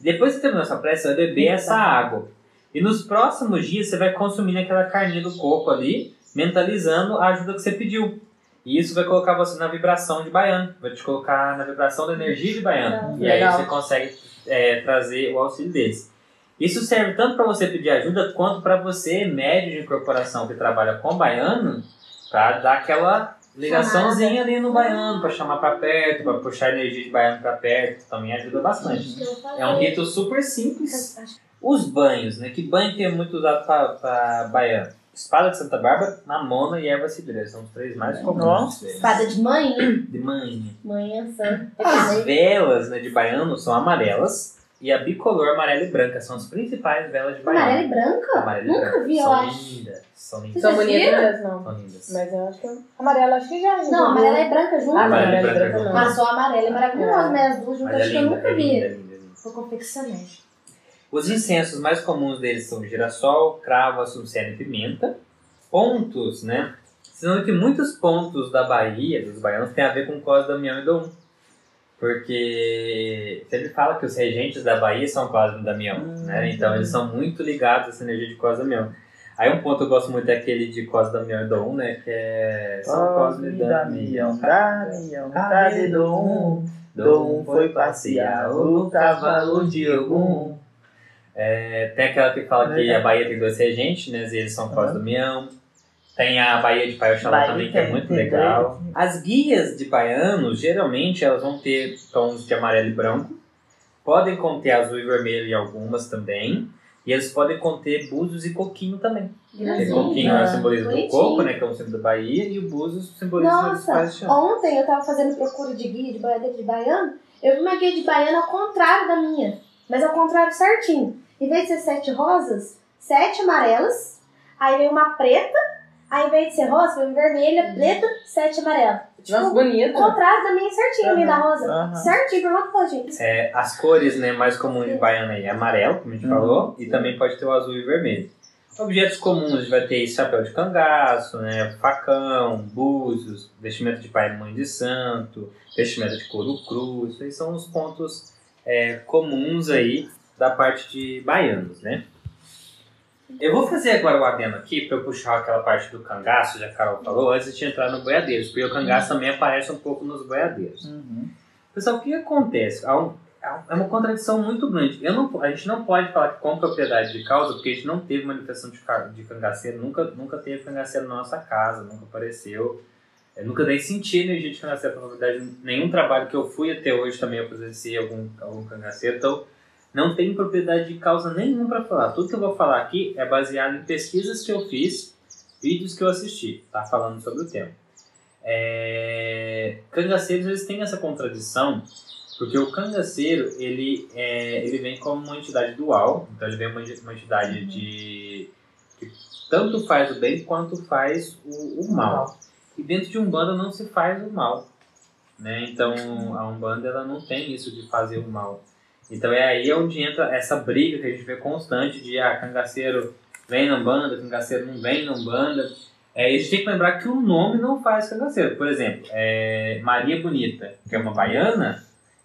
Depois que você terminou essa prece, você vai beber essa água. E nos próximos dias você vai consumindo aquela carninha do coco ali, mentalizando a ajuda que você pediu. E isso vai colocar você na vibração de baiano, vai te colocar na vibração da energia de baiano. E aí Legal. você consegue é, trazer o auxílio deles. Isso serve tanto para você pedir ajuda, quanto para você, médio de incorporação que trabalha com baiano, para dar aquela Ligaçãozinha ali no baiano, pra chamar pra perto, pra puxar energia de baiano pra perto, também ajuda bastante. É um rito super simples. Os banhos, né? Que banho que é muito usado pra, pra baiano? Espada de Santa Bárbara, mamona e erva cidreira. São os três mais comuns. Espada de manhã. De manhã. Manhã santa. As velas né, de baiano são amarelas e a bicolor amarela e branca são as principais velas de baiano. Amarela e branca? Amarela e Nunca branca. vi, eu são acho. lindas. São Vocês lindas. São bonitas não. São lindas. Mas eu acho que eu... amarela acho que já. já Não, amarela e branca junto. Ah, Amarela e branca branca junto. Ah, só amarela é maravilhosa, É. mas as duas juntas é acho que eu linda, nunca é linda, é vi. linda, é linda. Vou confeccionar. Os incensos mais comuns deles são girassol, cravo, açucena e pimenta. Pontos, né? Sendo que muitos pontos da Bahia, dos baianos, tem a ver com Cosme Damião e Dom. Porque sempre fala que os regentes da Bahia são Cosme e Damião, Hum, né? Então eles são muito ligados a essa energia de Cosme e Damião. Aí um ponto que eu gosto muito é aquele de Cosme, Damião e Dom, né? Que é São Cosme e Damião, Damião. Cadê Dom? Dom foi passear o cavalo de algum. É, tem aquela que fala que a Bahia tem dois regentes, né? E eles são Cosme e Damião. Tem a Bahia de Pai Oxalá também, que é muito legal. As guias de baiano, geralmente, elas vão ter tons de amarelo e branco. Podem conter azul e vermelho em algumas também. E eles podem conter búzios e coquinho também. Porque Gracinha. coquinho é o simbolismo do bonitinho. coco, né? Que é o símbolo da Bahia. E o búzios simboliza os Nossa, ontem eu tava fazendo procura de guia de boiadeiro de baiano. Eu vi uma guia de baiano ao contrário da minha. Mas ao contrário certinho. Em vez de ser sete rosas, sete amarelas. Aí veio uma preta. Aí em vez de ser rosa, veio vermelha, preta, sete amarela. Nossa, O bonita. contrário da minha certinho, no meio da rosa. Aham. Certinho, por uma coisa, gente. É, as cores né, mais comuns de baiano aí é amarelo, como a gente Uhum. falou, e também pode ter o azul e vermelho. Objetos comuns, a gente vai ter chapéu de cangaço, né, facão, búzios, vestimenta de pai e mãe de santo, vestimenta de couro cru, isso aí são os pontos é, comuns aí da parte de baianos, né. Eu vou fazer agora o adendo aqui para eu puxar aquela parte do cangaço, já que a Carol falou, antes de entrar no boiadeiros, porque o cangaço também aparece um pouco nos boiadeiros. Uhum. Pessoal, o que acontece? Há um- há- É uma contradição muito grande. Eu não, a gente não pode falar que com propriedade de causa, porque a gente não teve manifestação de, de cangaceiro, nunca, nunca teve cangaceiro na nossa casa, nunca apareceu. Eu nunca dei sentir energia de cangaceiro, na verdade, nenhum trabalho que eu fui até hoje também eu presenciei algum, algum cangaceiro, então não tenho propriedade de causa nenhuma para falar. Tudo que eu vou falar aqui é baseado em pesquisas que eu fiz, vídeos que eu assisti, tá? Falando sobre o tema. É... Cangaceiros, eles têm essa contradição, porque o cangaceiro, ele, é, ele vem como uma entidade dual, então ele vem uma, uma entidade de que tanto faz o bem quanto faz o, o mal. E dentro de Umbanda não se faz o mal. Né? Então a Umbanda ela não tem isso de fazer o mal. Então é aí onde entra essa briga que a gente vê constante de ah, cangaceiro vem na Umbanda, cangaceiro não vem na Umbanda. É, a gente tem que lembrar que o nome não faz cangaceiro. Por exemplo, é, Maria Bonita, que é uma baiana,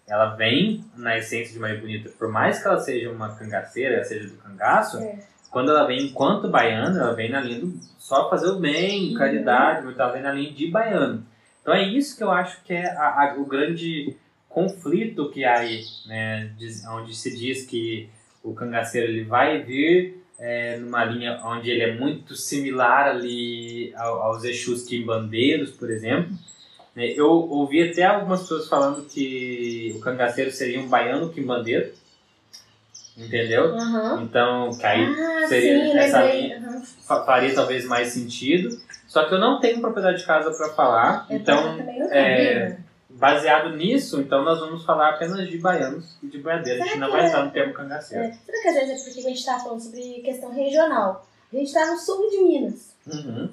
ela vem na essência de Maria Bonita, por mais que ela seja uma cangaceira, ela seja do cangaço, É. quando ela vem enquanto baiana, ela vem na linha do só fazer o bem, caridade, mas ela vem na linha de baiano. Então é isso que eu acho que é a- a- o grande conflito que há aí, né, onde se diz que o cangaceiro ele vai vir é, numa linha onde ele é muito similar ali ao- aos Exus quimbandeiros, por exemplo. né. Eu ouvi até algumas pessoas falando que o cangaceiro seria um baiano quimbandeiro, entendeu? Aham. Então, que aí Ah, seria sim, essa linha- fa- faria talvez mais sentido. Só que eu não tenho propriedade de casa para falar, Eu então é? Baseado nisso, então nós vamos falar apenas de baianos e de boiadeiros. A gente não vai é- entrar no termo cangaceiro. É, Será que às vezes é porque a gente tá falando sobre questão regional? A gente tá no sul de Minas. Uhum.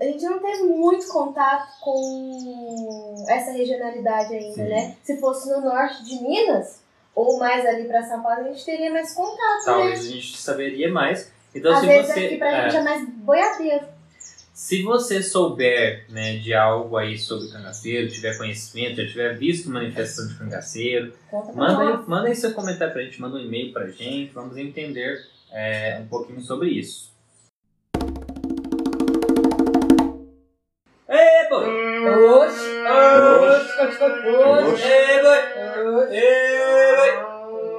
A gente não teve muito contato com essa regionalidade ainda, Sim. né? Se fosse no norte de Minas, ou mais ali pra São Paulo, a gente teria mais contato, Talvez né? a gente saberia mais. Então, Às se vezes você, aqui pra é, gente é mais boiadeiro. Se você souber né, de algo aí sobre cangaceiro, tiver conhecimento, já tiver visto manifestação de cangaceiro, Manda manda aí seu comentário pra gente, manda um e-mail pra gente, vamos entender é, um pouquinho sobre isso. Ê, boi! Oxi, oxi, oxi. Ê, boi! Ê, boi!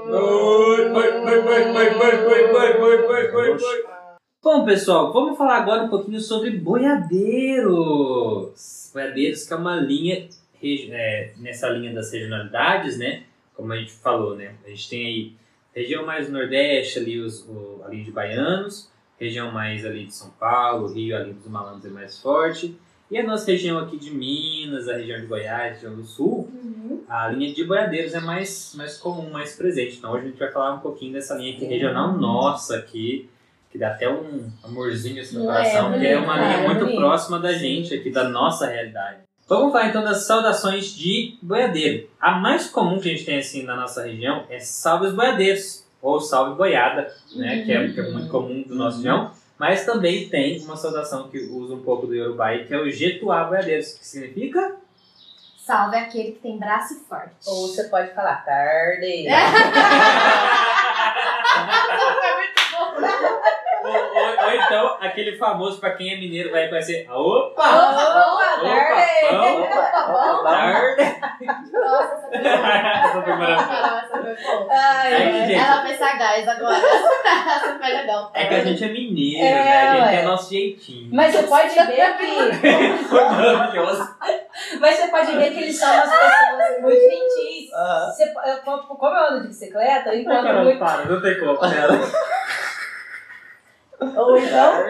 Boi, boi, boi, boi, boi, boi, boi, boi, boi, boi, boi, boi. Bom, pessoal, vamos falar agora um pouquinho sobre boiadeiros. Boiadeiros que é uma linha, é, nessa linha das regionalidades, né? Como a gente falou, né? A gente tem aí região mais nordeste, ali os, o, a linha de baianos, região mais ali de São Paulo, Rio, ali dos malandros é mais forte. E a nossa região aqui de Minas, a região de Goiás, região do Sul, Uhum. a linha de boiadeiros é mais, mais comum, mais presente. Então hoje a gente vai falar um pouquinho dessa linha aqui regional nossa aqui, que dá até um amorzinho assim no É, coração, porque é bonito, uma linha é muito próxima da gente aqui, da nossa realidade. Vamos falar então das saudações de boiadeiro. A mais comum que a gente tem assim na nossa região é salve os boiadeiros, ou salve boiada, né, que, é, que é muito comum do nosso região. Mas também tem uma saudação que usa um pouco do Yorubá, que é o Jetuá Boiadeiros, que significa Salve aquele que tem braço forte. Ou você pode falar tarde. [LAUGHS] Foi muito bom. ou, ou- ou então, aquele famoso, pra quem é mineiro, vai conhecer. a Opa! Opa, Opa. Opa, Tarde! Nossa, essa foi Essa foi maravilhosa. Ai, gente, Ela foi sagaz agora. [LAUGHS] Essa foi legal. É que a gente é mineiro, É, né? A gente ué. é nosso jeitinho. Mas você pode ver que. Foi maravilhoso. Mas você pode ver que eles são umas pessoas muito gentis. Aham. Você, eu- como eu ando de bicicleta, eu encontro Caramba, muito. para, não tem como. Cara. Ou então.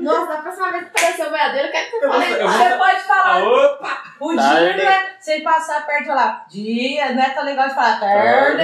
Nossa, da próxima vez que aparecer o boiadeiro, eu quero que você fale. vou- Você pode falar Opa! o Tarde. dia, né? Você passar perto e falar dia, não é tão legal de falar tarde.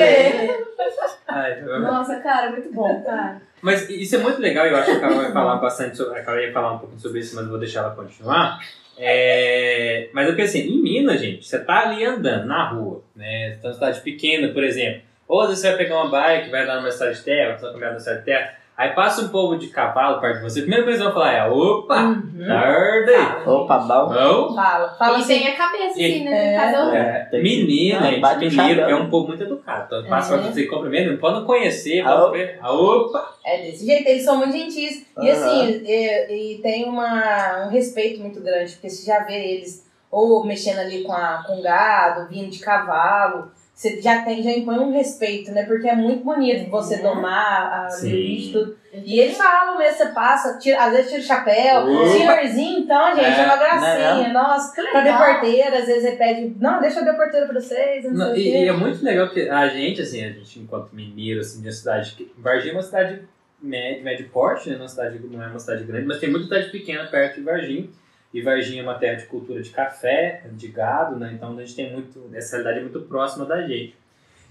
Nossa, cara, muito bom, [LAUGHS] cara. Mas isso é muito legal, eu acho que a Carol vai falar bastante sobre. A Carol ia falar um pouquinho sobre isso, mas eu vou deixar ela continuar. É, mas eu pensei, em Minas, gente, você tá ali andando na rua, né? Você tá numa cidade pequena, por exemplo. Ou às vezes você vai pegar uma bike, vai andar numa cidade de terra, você vai caminhar numa cidade de terra, aí passa um povo de cavalo perto de você, a primeira coisa que eles vão falar é: opa, Uhum. tarde! Opa, bom. Não? Fala, fala e assim. tem a cabeça, assim, né? É. É, Tem que- mineiro, Ah, gente, mineiro é um povo muito educado. Então, passa É. pra você cumprimento, não pode não conhecer, Ah, pode ver. Ah, opa! É desse jeito, eles são muito gentis. E Aham. assim, e, e tem uma, um respeito muito grande, porque você já vê eles ou mexendo ali com, a, com gado, vindo de cavalo. Você já tem, já impõe um respeito, né? Porque é muito bonito você É. domar a bicho tudo. E eles falam mesmo, você passa, tira, às vezes tira o chapéu. Opa. Senhorzinho, então, gente, é, É, uma gracinha. Nossa, Que pra legal. ver porteira, às vezes ele pede, não, deixa eu abrir a porteira pra vocês, não, Não, sei o e, quê. e é muito legal que a gente, assim, a gente enquanto mineiro, assim, de uma cidade que. Varginha é uma cidade médio, médio porte, né? Uma cidade, não é uma cidade grande, mas tem muita cidade pequena perto de Varginha. E Varginha é uma terra de cultura de café, de gado, né? Então a gente tem muito. Essa realidade é muito próxima da gente.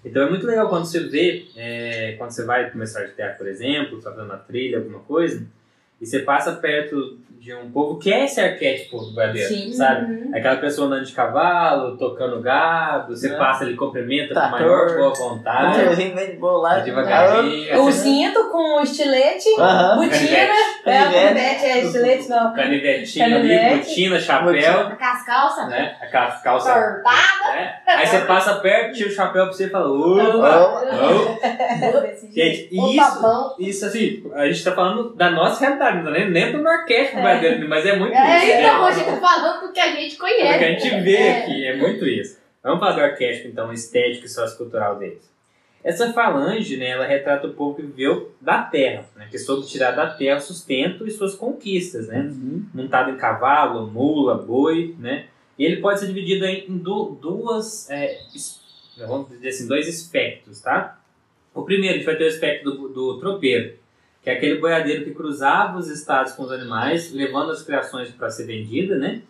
Então é muito legal quando você vê, é, quando você vai começar de terra, por exemplo, fazendo uma trilha, alguma coisa, e você passa perto de um povo que é esse arquétipo do boiadeiro, Sim. sabe? Uhum. Aquela pessoa andando de cavalo, tocando gado, você É. passa ali, cumprimenta Tá com maior torto. boa O vontade, tiozinho vem de bolar. devagarinho. O assim, cinto com o estilete, Aham. botina, Canivete. é, a Canivete. é estilete, não. Canivetinho ali, Canivete. botina, chapéu, Com as calças. né? Aquelas calças. Cortada. Né? Aí você passa perto, tira o chapéu pra você e fala, opa! Opa. Gente, isso, isso assim, a gente tá falando da nossa realidade, não é nem, nem do orquestra do Badeiro, mas é muito isso. É, então, né? a gente tá falando do que a gente conhece. O que a gente vê É. aqui é muito isso. Vamos falar do arquétipo, então, estético e sociocultural deles. Essa falange, né, ela retrata o povo que viveu da terra, né, que soube tirar da terra o sustento e suas conquistas, né, Uhum. montado em cavalo, mula, boi, né, e ele pode ser dividido em du- duas, é, vamos dizer assim, dois espectros, tá? O primeiro, a gente vai ter o espectro do, do tropeiro, que é aquele boiadeiro que cruzava os estados com os animais, levando as criações para ser vendida, né?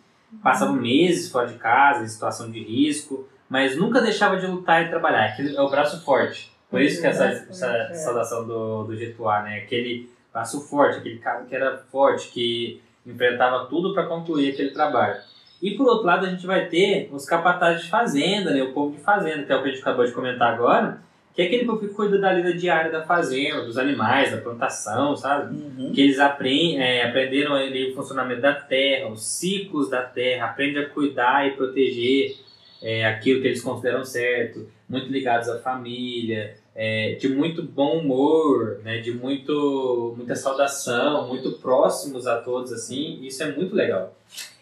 Passava meses fora de casa, em situação de risco, mas nunca deixava de lutar e trabalhar. Aquele é o braço forte. Por isso que essa, Braço essa é. saudação do, do Getuá, né? Aquele braço forte, aquele cara que era forte, que enfrentava tudo para concluir aquele trabalho. E por outro lado, a gente vai ter os capatazes de fazenda, né? O povo de fazenda, que é o que a gente acabou de comentar agora, que é aquele povo que cuida da lida diária da fazenda, dos animais, da plantação, sabe? Uhum. que eles aprendem, é, aprenderam ali o funcionamento da terra, os ciclos da terra, aprendem a cuidar e proteger é, aquilo que eles consideram certo, muito ligados à família, é, de muito bom humor, né, de muito, muita saudação, muito próximos a todos, assim, isso é muito legal.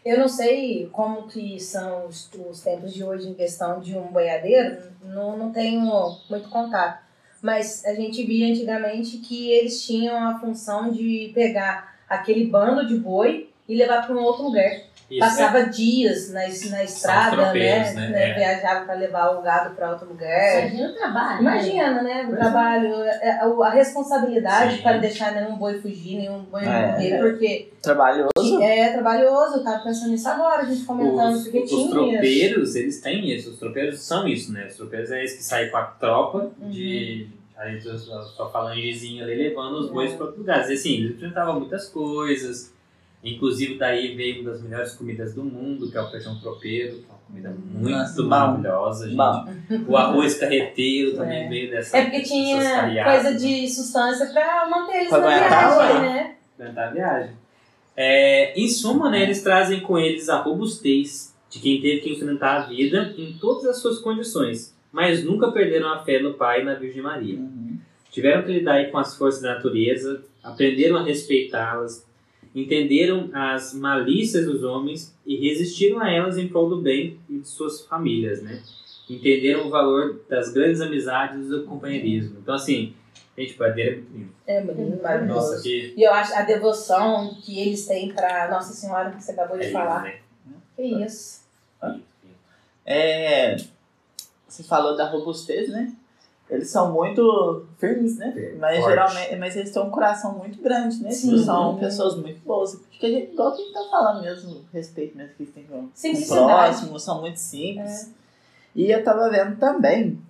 Eu não sei como que são os, os tempos de hoje em questão de um boiadeiro, não, não tenho muito contato. Mas a gente via antigamente que eles tinham a função de pegar aquele bando de boi e levar para um outro lugar. Isso, Passava dias na, na estrada, né? né? né? É. Viajava para levar o gado para outro lugar. Imagina o trabalho. Imagina, né? O Pois é. trabalho, é, a, a responsabilidade Sim. para deixar nenhum boi fugir, nenhum boi É. morrer, porque Trabalhoso. é trabalhoso. Eu tava pensando nisso agora, a gente comentando, Os, porque os tinha. tropeiros, eles têm isso. Os tropeiros são isso, né? Os tropeiros é esse que saem com a tropa Uhum. de. Aí a sua falangezinha ali levando os bois É. para outros lugares. E assim, eles enfrentavam muitas coisas. Inclusive, daí veio uma das melhores comidas do mundo, que é o feijão tropeiro, que é uma comida muito Nossa, bom. maravilhosa, gente. Bom. O arroz carreteiro também É. veio dessa. É porque tinha coisa de substância pra manter eles Pra na aguentar, viagem, né? durante a viagem. É, em suma, né, eles trazem com eles a robustez de quem teve que enfrentar a vida em todas as suas condições, mas nunca perderam a fé no Pai e na Virgem Maria. Uhum. Tiveram que lidar aí com as forças da natureza, aprenderam a respeitá-las, entenderam as malícias dos homens e resistiram a elas em prol do bem e de suas famílias, né? Entenderam o valor das grandes amizades e do companheirismo. Então, assim, gente, Padeira é muito lindo. É muito maravilhoso. Nossa, que E eu acho a devoção que eles têm pra Nossa Senhora, que você acabou é de lindo, falar. né? Que isso. É, você falou da robustez, né? Eles são muito firmes, né? Mas Forte. geralmente, mas eles têm um coração muito grande, né? Sim. São pessoas muito boas. Acho que a gente, igual quem tá falando mesmo, respeito mesmo que eles têm com o Simplicidade. próximo, são muito simples. E eu tava vendo também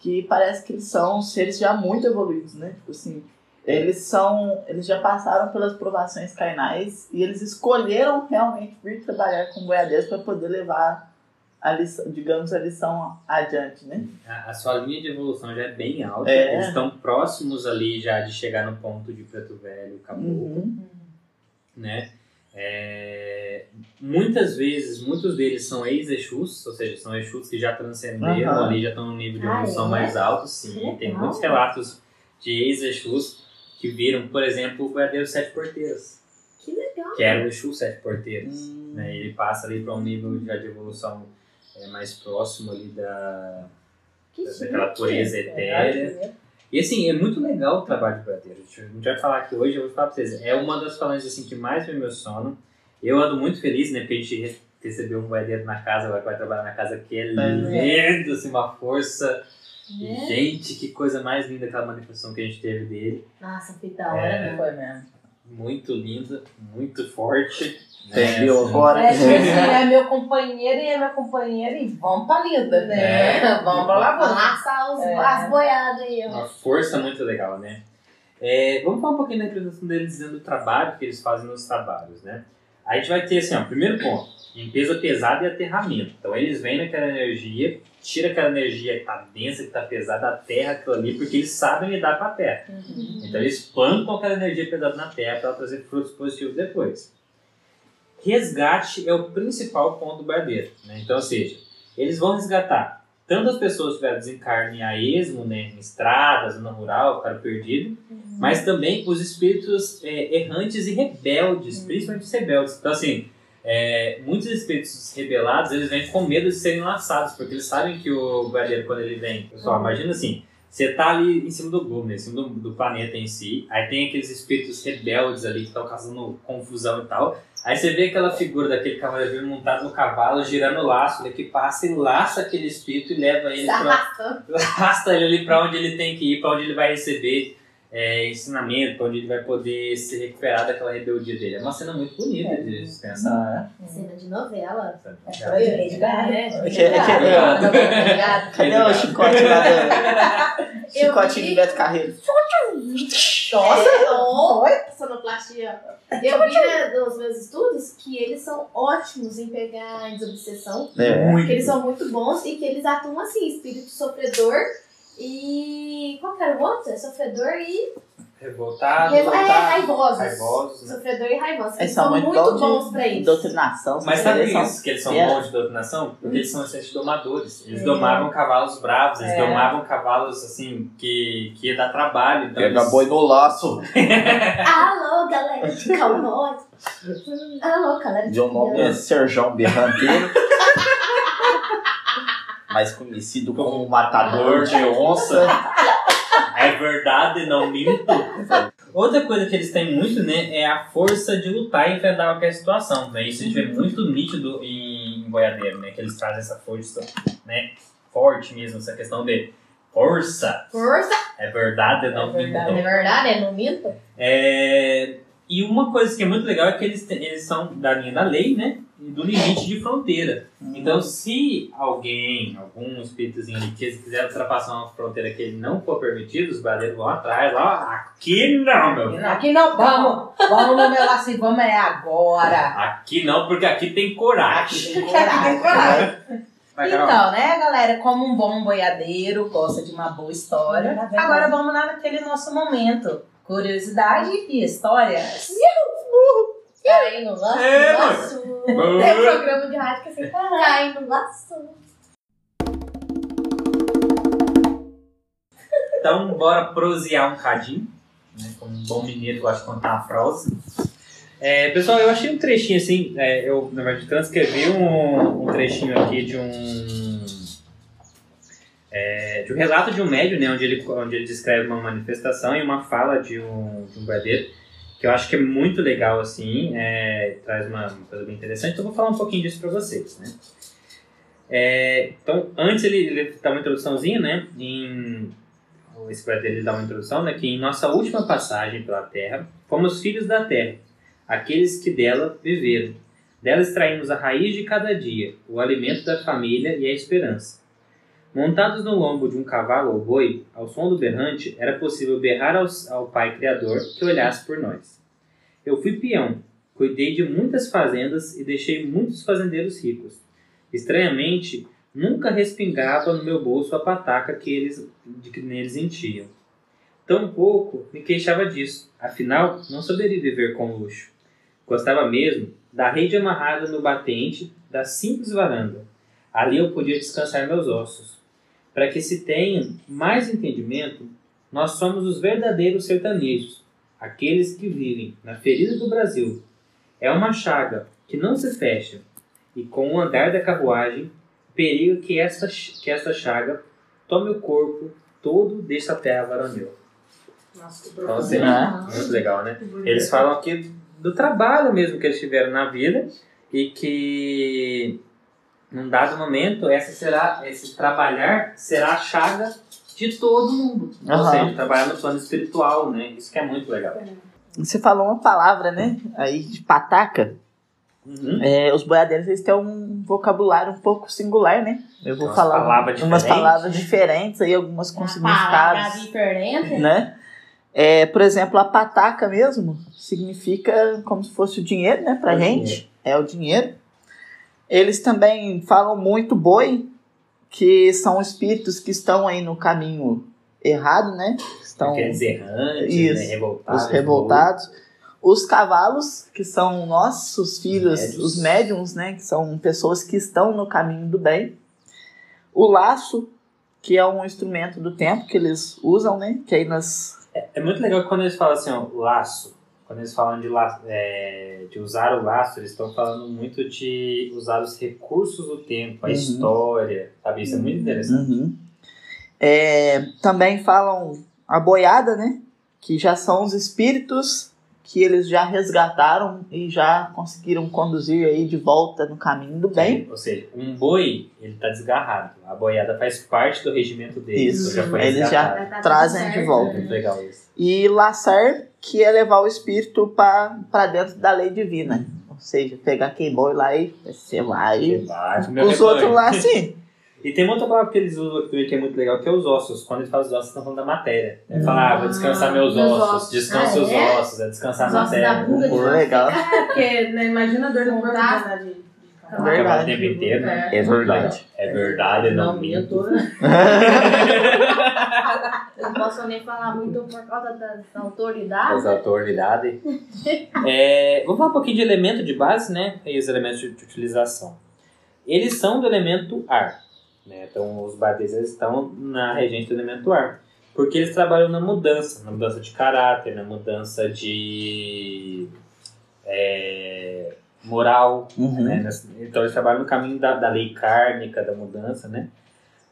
que parece que eles são seres já muito evoluídos, né? Tipo assim, eles são. Eles já passaram pelas provações carnais e eles escolheram realmente vir trabalhar com boiadeiros para poder levar a lição, digamos, a lição adiante, né? A, a sua linha de evolução já é bem alta. É. Eles estão próximos ali já de chegar no ponto de Preto Velho, Caboclo, Uhum. né? É, muitas vezes, muitos deles são ex-Exus, ou seja, são Exus que já transcenderam Aham. ali, já estão num nível de Ah, evolução é? mais alto, sim. Que Tem legal. muitos relatos de ex-Exus que viram, por exemplo, o verdadeiro Sete Porteiros, Que legal. que era o Exu Sete Porteiros. Hum. né? Ele passa ali para um nível já de evolução é, mais próximo ali da, Que daquela pureza etérea. E assim, é muito legal o trabalho de bradeiro. A gente vai falar aqui hoje, eu vou falar pra vocês. É uma das falanges assim, que mais me emociona. Eu ando muito feliz, né? Porque a gente re- recebeu um boiadeiro na casa, agora que vai trabalhar na casa, que é lindo, assim, uma força. É. gente, que coisa mais linda aquela manifestação que a gente teve dele. Nossa, foi da hora, É. né? Foi mesmo. Muito linda, muito forte. Entendeu Assim, agora? É, assim, é meu companheiro e é meu companheiro e vamos pra lida, né? É. [LAUGHS] Vamos pra lá, vamos. Laçar os, É. as boiadas aí. Uma força muito legal, né? É, vamos falar um pouquinho da representação deles dizendo do trabalho que eles fazem nos trabalhos, né? Aí a gente vai ter assim, ó, primeiro ponto, limpeza pesada e aterramento. Então eles vêm naquela energia, tira aquela energia que tá densa, que tá pesada da terra, aquilo ali, porque eles sabem lidar com a terra. Então eles plantam aquela energia pesada na terra para trazer frutos positivos depois. Resgate é o principal ponto do barbeiro. Né? Então, ou seja, eles vão resgatar tanto as pessoas que tiveram desencarne a esmo, né, em estradas, zona rural, ficaram perdidos, mas também os espíritos é, errantes e rebeldes, principalmente os rebeldes. Então, assim, é, muitos espíritos rebelados, eles vêm com medo de serem laçados, porque eles sabem que o barbeiro, quando ele vem, pessoal, imagina assim, você tá ali em cima do globo, né, em cima do, do planeta em si, aí tem aqueles espíritos rebeldes ali que estão causando confusão e tal, aí você vê aquela figura daquele cavaleiro montado no cavalo, girando o laço, ele que passa e laça aquele espírito e leva ele pra, [LAUGHS] arrasta ele ali para onde ele tem que ir, para onde ele vai receber é, ensinamento, para onde ele vai poder se recuperar daquela rebeldia dele. É uma cena muito bonita de se pensar. Cena de novela. É, Edgar, né? Que- que- Cadê o chicote lá do... [LAUGHS] Chicotinho vi- do Beto Carreiro. Nossa, É, foi? sonoplastia. Eu vi né, nos meus estudos que eles são ótimos em pegar desobsessão, É. que eles são muito bons e que eles atuam assim, espírito sofredor e. Qual que era o outro? É Sofredor e. Revoltado, Revo- é, raivosos. raivosos, né? Sofredor e raivosos. Eles Eles são são muito muito bons pra isso. Doutrinação. Mas sabe? Eles são- isso que eles são É. bons de doutrinação? Porque eles são esses domadores. Eles É. domavam cavalos bravos, eles É. domavam cavalos assim que, que ia dar trabalho. Então Pega eles... boi no laço. [LAUGHS] Alô, galera de cowboy. [LAUGHS] Alô, galera de um nome é. Serjão Berranteiro. Mais conhecido como Matador de Onça. verdade, não minto. Outra coisa que eles têm muito, né, é a força de lutar e enfrentar qualquer situação, né? Isso a gente vê muito nítido em Boiadeiro, né? Que eles trazem essa força, né? Forte mesmo, essa questão de força. Força! É verdade, não É verdade. É minto. verdade, é no minto? É, E uma coisa que é muito legal é que eles, eles são da linha da lei, né? Do limite de fronteira. Então, se alguém, algum espíritozinho ali, quis- quiser ultrapassar uma fronteira que ele não for permitido, os badeiros vão atrás, lá, aqui não, meu filho. Aqui não, vamos. Vamos no meu assim, vamos é agora. Aqui não, porque aqui tem coragem. Aqui tem coragem. Vai, Carol. Então, né, galera, como um bom boiadeiro gosta de uma boa história, agora vamos lá naquele nosso momento. Curiosidade e histórias. Cai no laço. É, no laço. Tem um programa de rádio que assim, cai no laço. Então, bora prosear um cadinho, né? Como um bom mineiro que gosta de contar uma prosa. É, pessoal, eu achei um trechinho assim, é, eu na verdade transcrevi um, um trechinho aqui de um é, de um relato de um médium, né, onde ele, onde ele descreve uma manifestação e uma fala de um, de um verdadeiro, que eu acho que é muito legal assim, é, traz uma, uma coisa bem interessante, então eu vou falar um pouquinho disso para vocês, né. É, então, antes ele, ele dá uma introduçãozinha, né, em esse vai dele dá uma introdução, né, que em nossa última passagem pela Terra, fomos filhos da Terra, aqueles que dela viveram. Dela extraímos a raiz de cada dia, o alimento da família e a esperança. Montados no lombo de um cavalo ou boi, ao som do berrante, era possível berrar ao, ao Pai Criador que olhasse por nós. Eu fui peão, cuidei de muitas fazendas e deixei muitos fazendeiros ricos. Estranhamente, nunca respingava no meu bolso a pataca que eles, de que neles enchiam. Tampouco me queixava disso, afinal, não saberia viver com luxo. Gostava mesmo da rede amarrada no batente da simples varanda. Ali eu podia descansar meus ossos. Para que se tenha mais entendimento, nós somos os verdadeiros sertanejos, aqueles que vivem na ferida do Brasil. É uma chaga que não se fecha, e com o andar da carruagem, perigo que esta, que esta chaga tome o corpo todo desta terra varonil. Nossa, que Então, assim, Ah. muito legal, né? Eles falam aqui do trabalho mesmo que eles tiveram na vida e que num dado momento essa será esse trabalhar será a chaga de todo mundo. Ou Aham. seja, trabalhar no plano espiritual, né? Isso que é muito legal. Você falou uma palavra, né? Aí de pataca. Uhum. É, os boiadeiros eles têm um vocabulário um pouco singular, né? Eu vou Umas falar palavras umas diferentes. palavras diferentes aí, algumas com significados, diferente. né? É, por exemplo, a pataca mesmo significa como se fosse o dinheiro, né, pra É gente. É o dinheiro. Eles também falam muito boi, que são espíritos que estão aí no caminho errado, né? Estão Aqueles errantes, Isso. né? revoltados. os revoltados. Os cavalos, que são nossos filhos, Médios. os médiums, né? Que são pessoas que estão no caminho do bem. O laço, que é um instrumento do tempo que eles usam, né? Que aí nas. É muito legal quando eles falam assim, ó, laço. Quando eles falam de, é, de usar o laço, eles estão falando muito de usar os recursos do tempo, a Uhum. história, sabe? Isso é muito interessante. Uhum. É, também falam a boiada, né? Que já são os espíritos que eles já resgataram e já conseguiram conduzir aí de volta no caminho do bem. Ou seja, um boi, ele tá desgarrado. A boiada faz parte do regimento dele. Isso. então já foi Eles já-. Tá Trazem certo, de volta. né? Muito legal isso. E laçar, que é levar o espírito para dentro da lei divina. Ou seja, pegar aquele boi lá e você vai. Meu Os outros lá, [LAUGHS] sim. E tem uma outra palavra que eles usam aqui que é muito legal, que é os ossos. Quando eles falam os ossos, estão falando da matéria. É falar, ah, vou descansar meus meus ossos. ossos. Descansa Ah, seus é? ossos, é descansar Os a ossos matéria. da bunda Pô, legal. É, porque né, imagina a dor no corpo O Verdade. né? É verdade. É verdade, não, Não minto. [LAUGHS] não posso nem falar muito por causa das autoridades. As autoridades. [LAUGHS] é, vamos falar um pouquinho de elemento de base, né? E os elementos de, de utilização. Eles são do elemento ar. Né? Então, os badês estão na regente do elemento ar. Porque eles trabalham na mudança. Na mudança de caráter, na mudança de é, moral. Uhum. né? Então, eles trabalham no caminho da, da lei kármica, da mudança, né?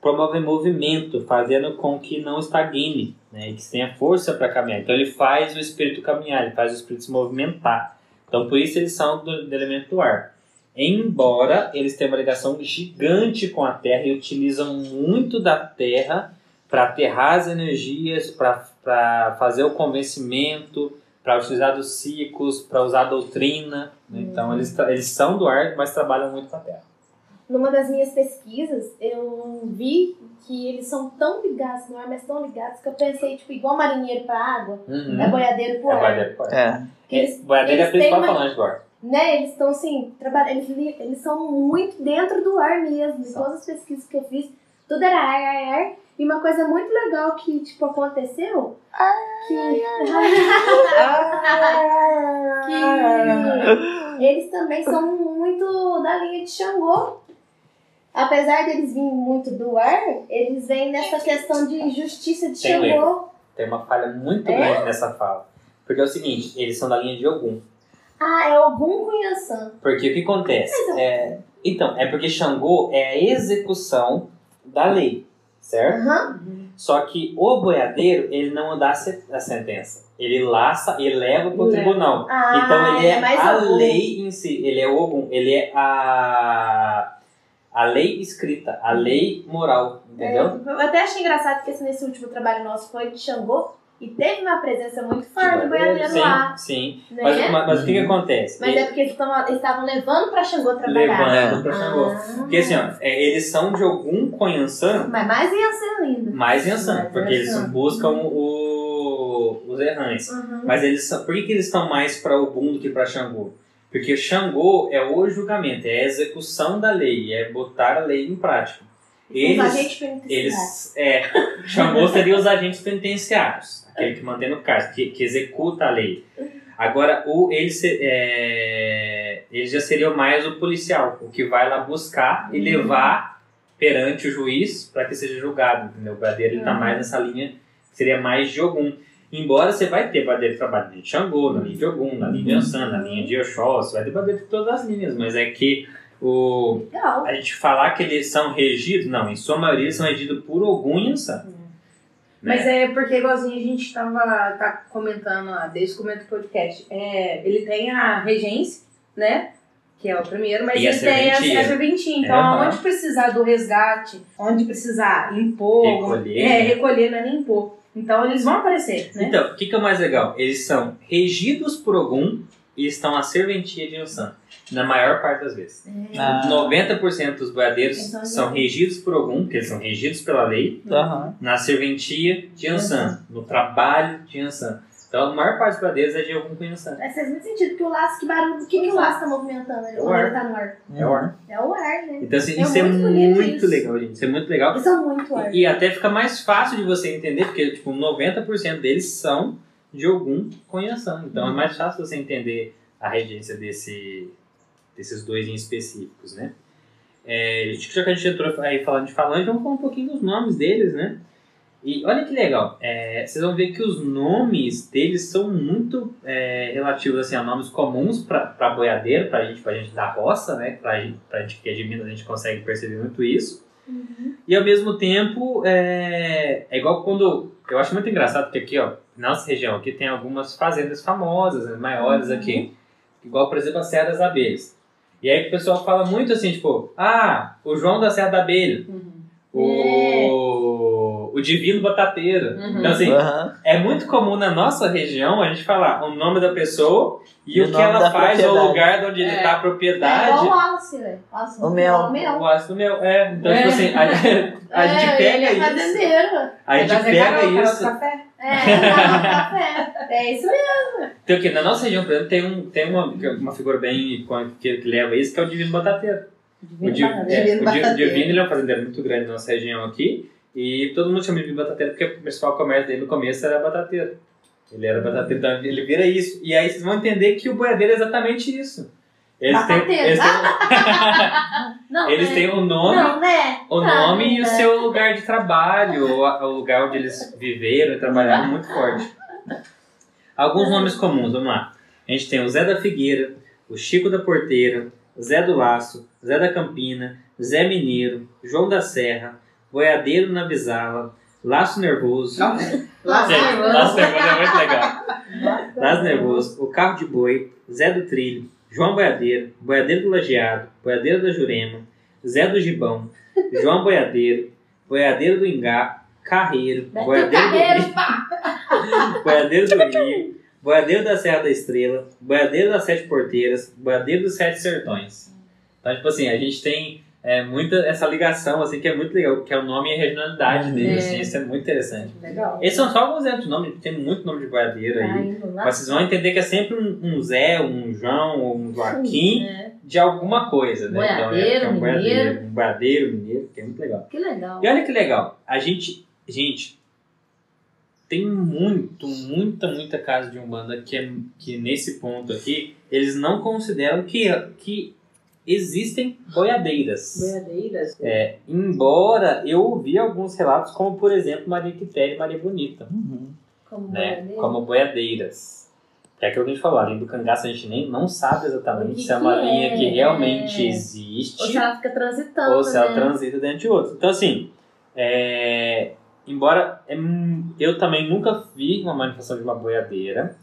promove movimento, fazendo com que não estagne, né? E que tenha força para caminhar. Então ele faz o espírito caminhar, ele faz o espírito se movimentar. Então por isso eles são do, do elemento do ar. Embora eles tenham uma ligação gigante com a Terra e utilizam muito da Terra para aterrar as energias, para fazer o convencimento, para utilizar dos ciclos, para usar a doutrina. né? Então eles, eles são do ar, mas trabalham muito com a Terra. Numa das minhas pesquisas, eu vi que eles são tão ligados no ar, mas tão ligados, que eu pensei, tipo, igual marinheiro pra água, Uhum. é boiadeiro pro É ar. boiadeiro pro ar. É. Eles, Boiadeiro é a principal uma- falange do ar. né, eles estão assim, trabalhando, eles, li- eles são muito dentro do ar mesmo. Em São. todas as pesquisas que eu fiz, tudo era ar, ar, ar. E uma coisa muito legal que, tipo, aconteceu, que... [LAUGHS] que eles também são muito da linha de Xangô. Apesar deles virem muito do ar, eles vêm nessa questão de justiça de Tem Xangô. Tem uma falha muito É? grande nessa fala. Porque é o seguinte, eles são da linha de Ogum. Ah, é Ogum Cunhaçã. Porque o que acontece? É, então, é porque Xangô é a execução da lei, certo? Aham. Só que o boiadeiro, ele não dá a sentença. Ele laça e leva para o tribunal. Ah, então ele é, mais a Ogum. lei em si. Ele é Ogum. Ele é a, a lei escrita, a lei moral. Entendeu? É, eu até achei engraçado que esse, nesse último trabalho nosso foi de Xangô e teve uma presença muito forte do boiadeiro sim, lá. sim. Né? Mas, mas, mas o que, que acontece? Mas é porque eles estavam levando pra Xangô trabalhar. Levando para Xangô. Ah. Porque assim, ó, é, eles são de algum Conhansan Mas mais ser lindo. mais em Ansan, Mais porque eles Yansan. buscam o, os errantes. Uhum. Mas eles são, por que, que eles estão mais para Ogum do que para Xangô? Porque o Xangô é o julgamento, é a execução da lei, é botar a lei em prática. Os Eles, agentes penitenciários. eles é, Xangô seria os agentes penitenciários, aquele que mantém no cárcere, que, que executa a lei. Agora, o, eles, se- é, eles já seriam mais o policial, o que vai lá buscar e levar perante o juiz para que seja julgado. Entendeu? O Bradeiro está Uhum. mais nessa linha, seria mais de Ogum. Embora você vai ter Bradeiro na linha de Xangô, na linha de Ogum, na linha de Ansan, na linha de Oxóssi, vai ter Bradeiro de todas as linhas, mas é que o, Legal. a gente falar que eles são regidos, não, em sua maioria são regidos por Ogum e Ansan. Mas é porque, igualzinho a gente tava tá comentando lá, desde o começo do podcast, é, ele tem a regência, né? Que é o primeiro, mas E a ele tem a, a serventia. Então, Aham. onde precisar do resgate, onde precisar impor, Recolher, é, né? recolher, não é nem impor. Então, eles vão aparecer, né? Então, o que, que é o mais legal? Eles são regidos por Ogum e estão à serventia de Ansan, na maior parte das vezes. Ah. 90% dos boiadeiros Então, são regidos por Ogum, porque eles são regidos pela lei, Aham. na serventia de Ansan, no trabalho de Ansan. Então, a maior parte dos boiadeiros é de Ogum com Ansan. Mas faz muito sentido, porque o laço, que barulho, o que, que o laço tá movimentando? É o ar. tá no ar. É o ar. É o ar, né? Então, assim, É isso é muito bonito muito isso. legal, gente. Isso é muito legal. Eles são muito ar. E, e até fica mais fácil de você entender, porque tipo, 90% deles são de algum conhação. Então é mais fácil você entender a regência desse, desses dois em específicos, né? É, já que a gente entrou aí falando de falange, vamos falar um pouquinho dos nomes deles, né? E olha que legal, é, vocês vão ver que os nomes deles são muito é, relativos assim, a nomes comuns para boiadeiro, para gente, pra gente da roça, né? Para gente, gente que é de Minas, a gente consegue perceber muito isso. E ao mesmo tempo, é, é igual quando. Eu acho muito engraçado porque aqui, ó, na nossa região aqui tem algumas fazendas famosas, né, maiores aqui. Igual, por exemplo, a Serra das Abelhas. E aí o pessoal fala muito assim, tipo, ah, o João da Serra da Abelha, o, o Divino Batateiro. Uhum. Então, assim, Aham. é muito comum na nossa região a gente falar o nome da pessoa e E o o que ela faz, ou o lugar de onde ele É. tá, a É propriedade. igual o Wallace, velho. Wallace, O mel. O mel. O ácido mel, é. Então, É. tipo assim, a, a É, gente ele pega é isso. fazendeiro. A gente É pega Carol, Carol do isso. Café. É. É isso mesmo. Tem o quê? Na nossa região, por exemplo, tem, um, tem uma, uma figura bem icônica que, que leva isso, que é o Divino Batateiro. O, Di- Batateiro. é, Divino o Di- Batateiro. Divino ele é um fazendeiro muito grande na nossa região aqui. E todo mundo chama de Divino Batateiro porque o principal comércio dele no começo era batateiro. Ele era batateiro, então ele vira isso. E aí vocês vão entender que o boiadeiro é exatamente isso. Eles têm, Batateiro. eles têm, [LAUGHS] Não, eles né? têm o nome Não, né? o Não, nome e o né? seu lugar de trabalho, a- o lugar onde eles viveram e trabalharam muito forte. Alguns nomes comuns, vamos lá. A gente tem o Zé da Figueira, o Chico da Porteira, Zé do Laço, Zé da Campina, Zé Mineiro, João da Serra, boiadeiro na bisala, laço nervoso. Laço Gente, nervoso. Laço nervoso é muito legal. [LAUGHS] Laço nervoso, o carro de boi, Zé do Trilho, João Boiadeiro, Boiadeiro do Lajeado, Boiadeiro da Jurema, Zé do Gibão, João Boiadeiro, Boiadeiro do Ingá, Carreiro, Beto Boiadeiro do Rio, [LAUGHS] Boiadeiro do Rio, Boiadeiro da Serra da Estrela, Boiadeiro das Sete Porteiras, Boiadeiro dos Sete Sertões. Então, tipo assim, a gente tem é, muita essa ligação, assim, que é muito legal, que é o nome e a regionalidade dele, É. assim, isso é muito interessante. Legal. Esses são só alguns exemplos de nome, tem muito nome de boiadeiro aí. Tá. Mas vocês vão entender que é sempre um, um Zé, um João ou um Joaquim É, de alguma coisa, né? então é, Boiadeiro, é um boiadeiro, mineiro. um boiadeiro, mineiro, que é muito legal. que legal. E olha que legal, a gente, gente, tem muito, muita, muita casa de Umbanda que, é, que nesse ponto aqui, eles não consideram que, que existem boiadeiras. Boiadeiras. É, embora eu ouvi alguns relatos, como por exemplo Maria Quitéria e Maria Bonita Uhum. Como né, boiadeiro. como boiadeiras. Que é aquilo que a gente falou, além do cangaço a gente nem não sabe exatamente que se é uma que linha é, que realmente é. existe Ou se ela fica transitando, ou se ela né? transita dentro de outros. Então assim, é, embora é mu- eu também nunca vi uma manifestação de uma boiadeira,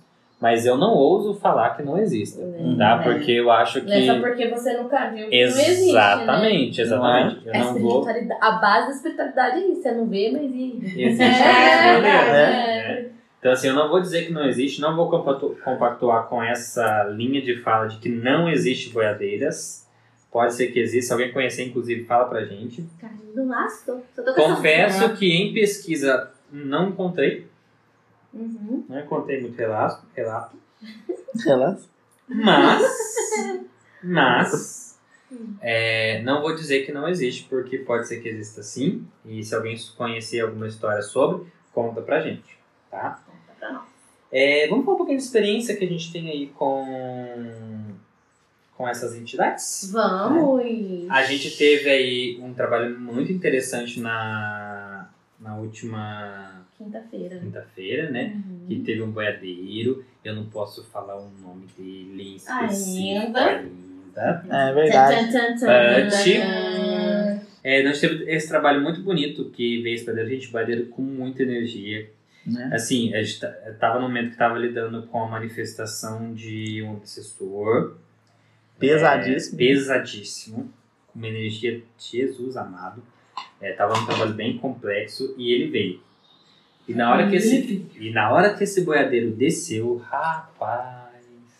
mas eu não ouso falar que não existe, Uhum. tá? É. Porque eu acho que Não é só porque você nunca viu que não existe, né? exatamente, exatamente. A, Eu não vou a base da espiritualidade é isso, você não vê, mas existe. existe É, isso, beleza, é. né? Então, assim, eu não vou dizer que não existe, não vou compactu- compactuar com essa linha de fala de que não existe boiadeiras. Pode ser que exista, se alguém conhecer, inclusive, fala pra gente. Cara, não lasco. Só tô com essa- Confesso que em pesquisa não encontrei, Uhum. não encontrei muito relato, relato [LAUGHS] Relaxa. mas, [LAUGHS] mas, é, não vou dizer que não existe, porque pode ser que exista sim, e se alguém conhecer alguma história sobre, conta pra gente, tá? Conta pra nós. É, vamos falar um pouquinho de experiência que a gente tem aí com, com essas entidades? Vamos! A gente teve aí um trabalho muito interessante na, na última Quinta-feira. quinta-feira, né? Uhum. Que teve um boiadeiro. Eu não posso falar o nome dele em específico Ainda. ainda. É verdade. Tchan. É, nós tivemos esse trabalho muito bonito que veio esse boiadeiro, gente, boiadeiro com muita energia. Né? Assim, a gente ta- tava no momento que tava lidando com a manifestação de um obsessor. Pesadíssimo. É, pesadíssimo. Com uma energia de Jesus amado. É, tava num trabalho bem complexo e ele veio. E na hora que esse, e na hora que esse boiadeiro desceu, rapaz.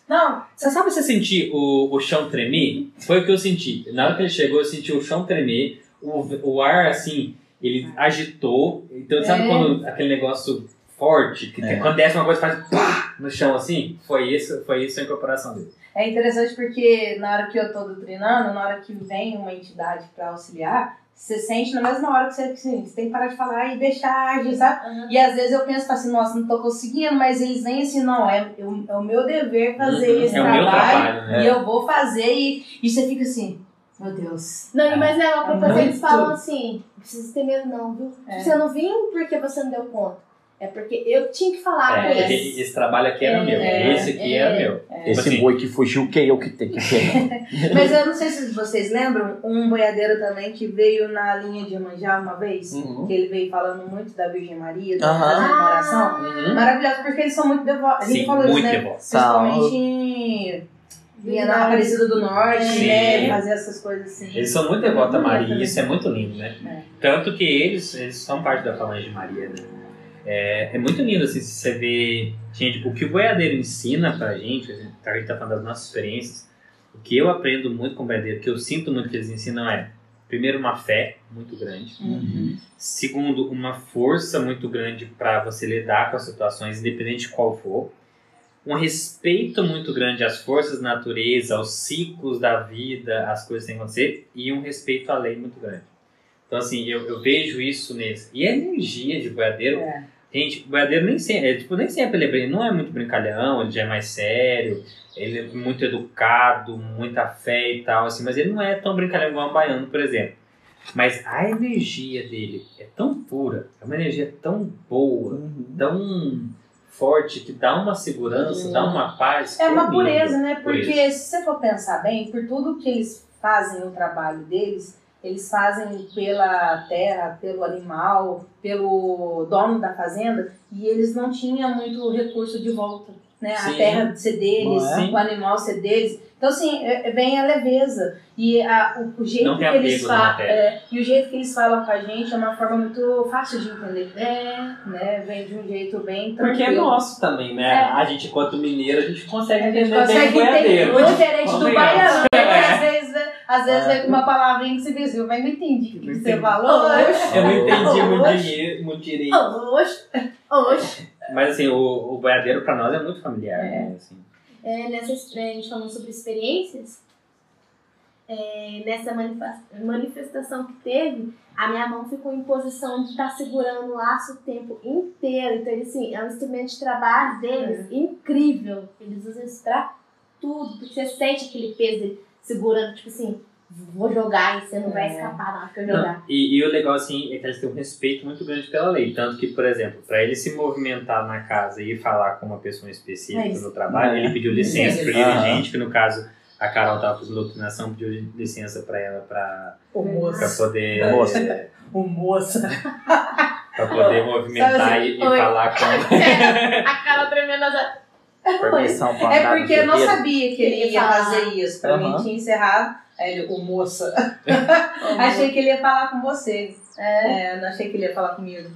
Não, Você sabe você sentir o, o chão tremer? Foi o que eu senti. Na hora que ele chegou, eu senti o chão tremer, o, o ar assim, ele agitou. Então, sabe É. quando aquele negócio forte, que É. quando desce uma coisa faz pá no chão assim? Foi isso, foi isso a incorporação dele. É interessante porque na hora que eu tô doutrinando, na hora que vem uma entidade pra auxiliar, você sente na mesma hora que você, assim, você tem que parar de falar e deixar agir, sabe? Aham. E às vezes eu penso assim, nossa, não tô conseguindo, mas eles vêm assim, não, é, eu- é o meu dever fazer Uhum. esse é trabalho, meu trabalho, né? e eu vou fazer e, e você fica assim, meu Deus. Não, e mais legal que depois eles Muito. falam assim, não precisa ter medo não, viu? É. Você não viu porque você não deu conta. É porque eu tinha que falar É, com eles. esse trabalho aqui era É, meu, esse aqui é. era meu. Esse Tipo assim, boi que fugiu, que eu que tenho que pegar. [LAUGHS] Mas eu não sei se vocês lembram, um boiadeiro também que veio na linha de Manjá uma vez, Uhum. que ele veio falando muito da Virgem Maria, da Aham. fazendo Ah. oração. Uhum. Maravilhoso, porque eles são muito devotos. A gente Sim, falou isso, muito né? devoto. Principalmente em Ia na Aparecida do Norte, Sim. né? Fazer essas coisas assim. Eles são muito devotos a Maria, isso é muito lindo, né? É. Tanto que eles, eles são parte da falange de Maria, né? É, é muito lindo, assim, se você vê... Gente, o que o boiadeiro ensina pra gente, assim, a gente tá falando das nossas experiências, o que eu aprendo muito com o boiadeiro, o que eu sinto muito que eles ensinam é, primeiro, uma fé muito grande. Uhum. Segundo, uma força muito grande para você lidar com as situações, independente de qual for. Um respeito muito grande às forças da natureza, aos ciclos da vida, às coisas que têm que acontecer, e um respeito à lei muito grande. Então, assim, eu, eu vejo isso neles. E a energia de boiadeiro, É. gente, boiadeiro nem sempre, é, tipo, nem sempre ele, é, não é muito brincalhão, ele já é mais sério, ele é muito educado, muita fé e tal, assim, mas ele não é tão brincalhão igual um baiano, por exemplo. Mas a energia dele é tão pura, é uma energia tão boa, Uhum. tão forte, que dá uma segurança, dá uma paz. É uma lindo. pureza, né? Porque Pureza. se você for pensar bem, por tudo que eles fazem o trabalho deles, eles fazem pela terra, pelo animal, pelo dono da fazenda, e eles não tinham muito recurso de volta. Né? A terra ser deles, Não é? o animal ser deles. Então, assim, é- é- vem a leveza. E a- o, o jeito Não que tem eles falam. matéria. e o jeito que eles falam com a gente é uma forma muito fácil de entender. É, Né? Vem de um jeito bem Porque é tranquilo. nosso também, né? É. A gente, enquanto mineiro, a gente consegue A gente entender bem o consegue boiadeiro. entender. O diferente do baiano, né? É. Às vezes, às vezes É. vem com uma palavrinha que você viu, mas não entendi o que, que você falou. Eu não entendi muito, Oxe. dinheiro, muito direito. Oxe, oxe. Mas assim, o, o boiadeiro pra nós é muito familiar. É. Né? Assim. É, nessa, né, a gente falando sobre experiências, é, nessa manifestação que teve, a minha mão ficou em posição de estar segurando o laço o tempo inteiro. Então, ele, assim, é um instrumento de trabalho deles incrível. Eles usam isso pra tudo, porque você sente aquele peso dele segurando, tipo assim, vou jogar e você não vai É. escapar na hora que eu Não, jogar. e, e o legal, assim, é que eles têm um respeito muito grande pela lei. Tanto que, por exemplo, para ele se movimentar na casa e falar com uma pessoa específica É no trabalho, É. ele pediu licença Sim. pro Aham. dirigente, que no caso a Carol tava fazendo doutrinação, pediu licença para ela pra, O moço. pra poder. Moça. é, O moço. pra poder movimentar e, assim, e falar com. [LAUGHS] A cara tremendo. Permissão pra É porque eu não sabia que ele ia fazer isso. Pra mim Aham. tinha encerrado. Aí ele, o moça. [LAUGHS] [LAUGHS] achei que ele ia falar com vocês. É, não achei que ele ia falar comigo.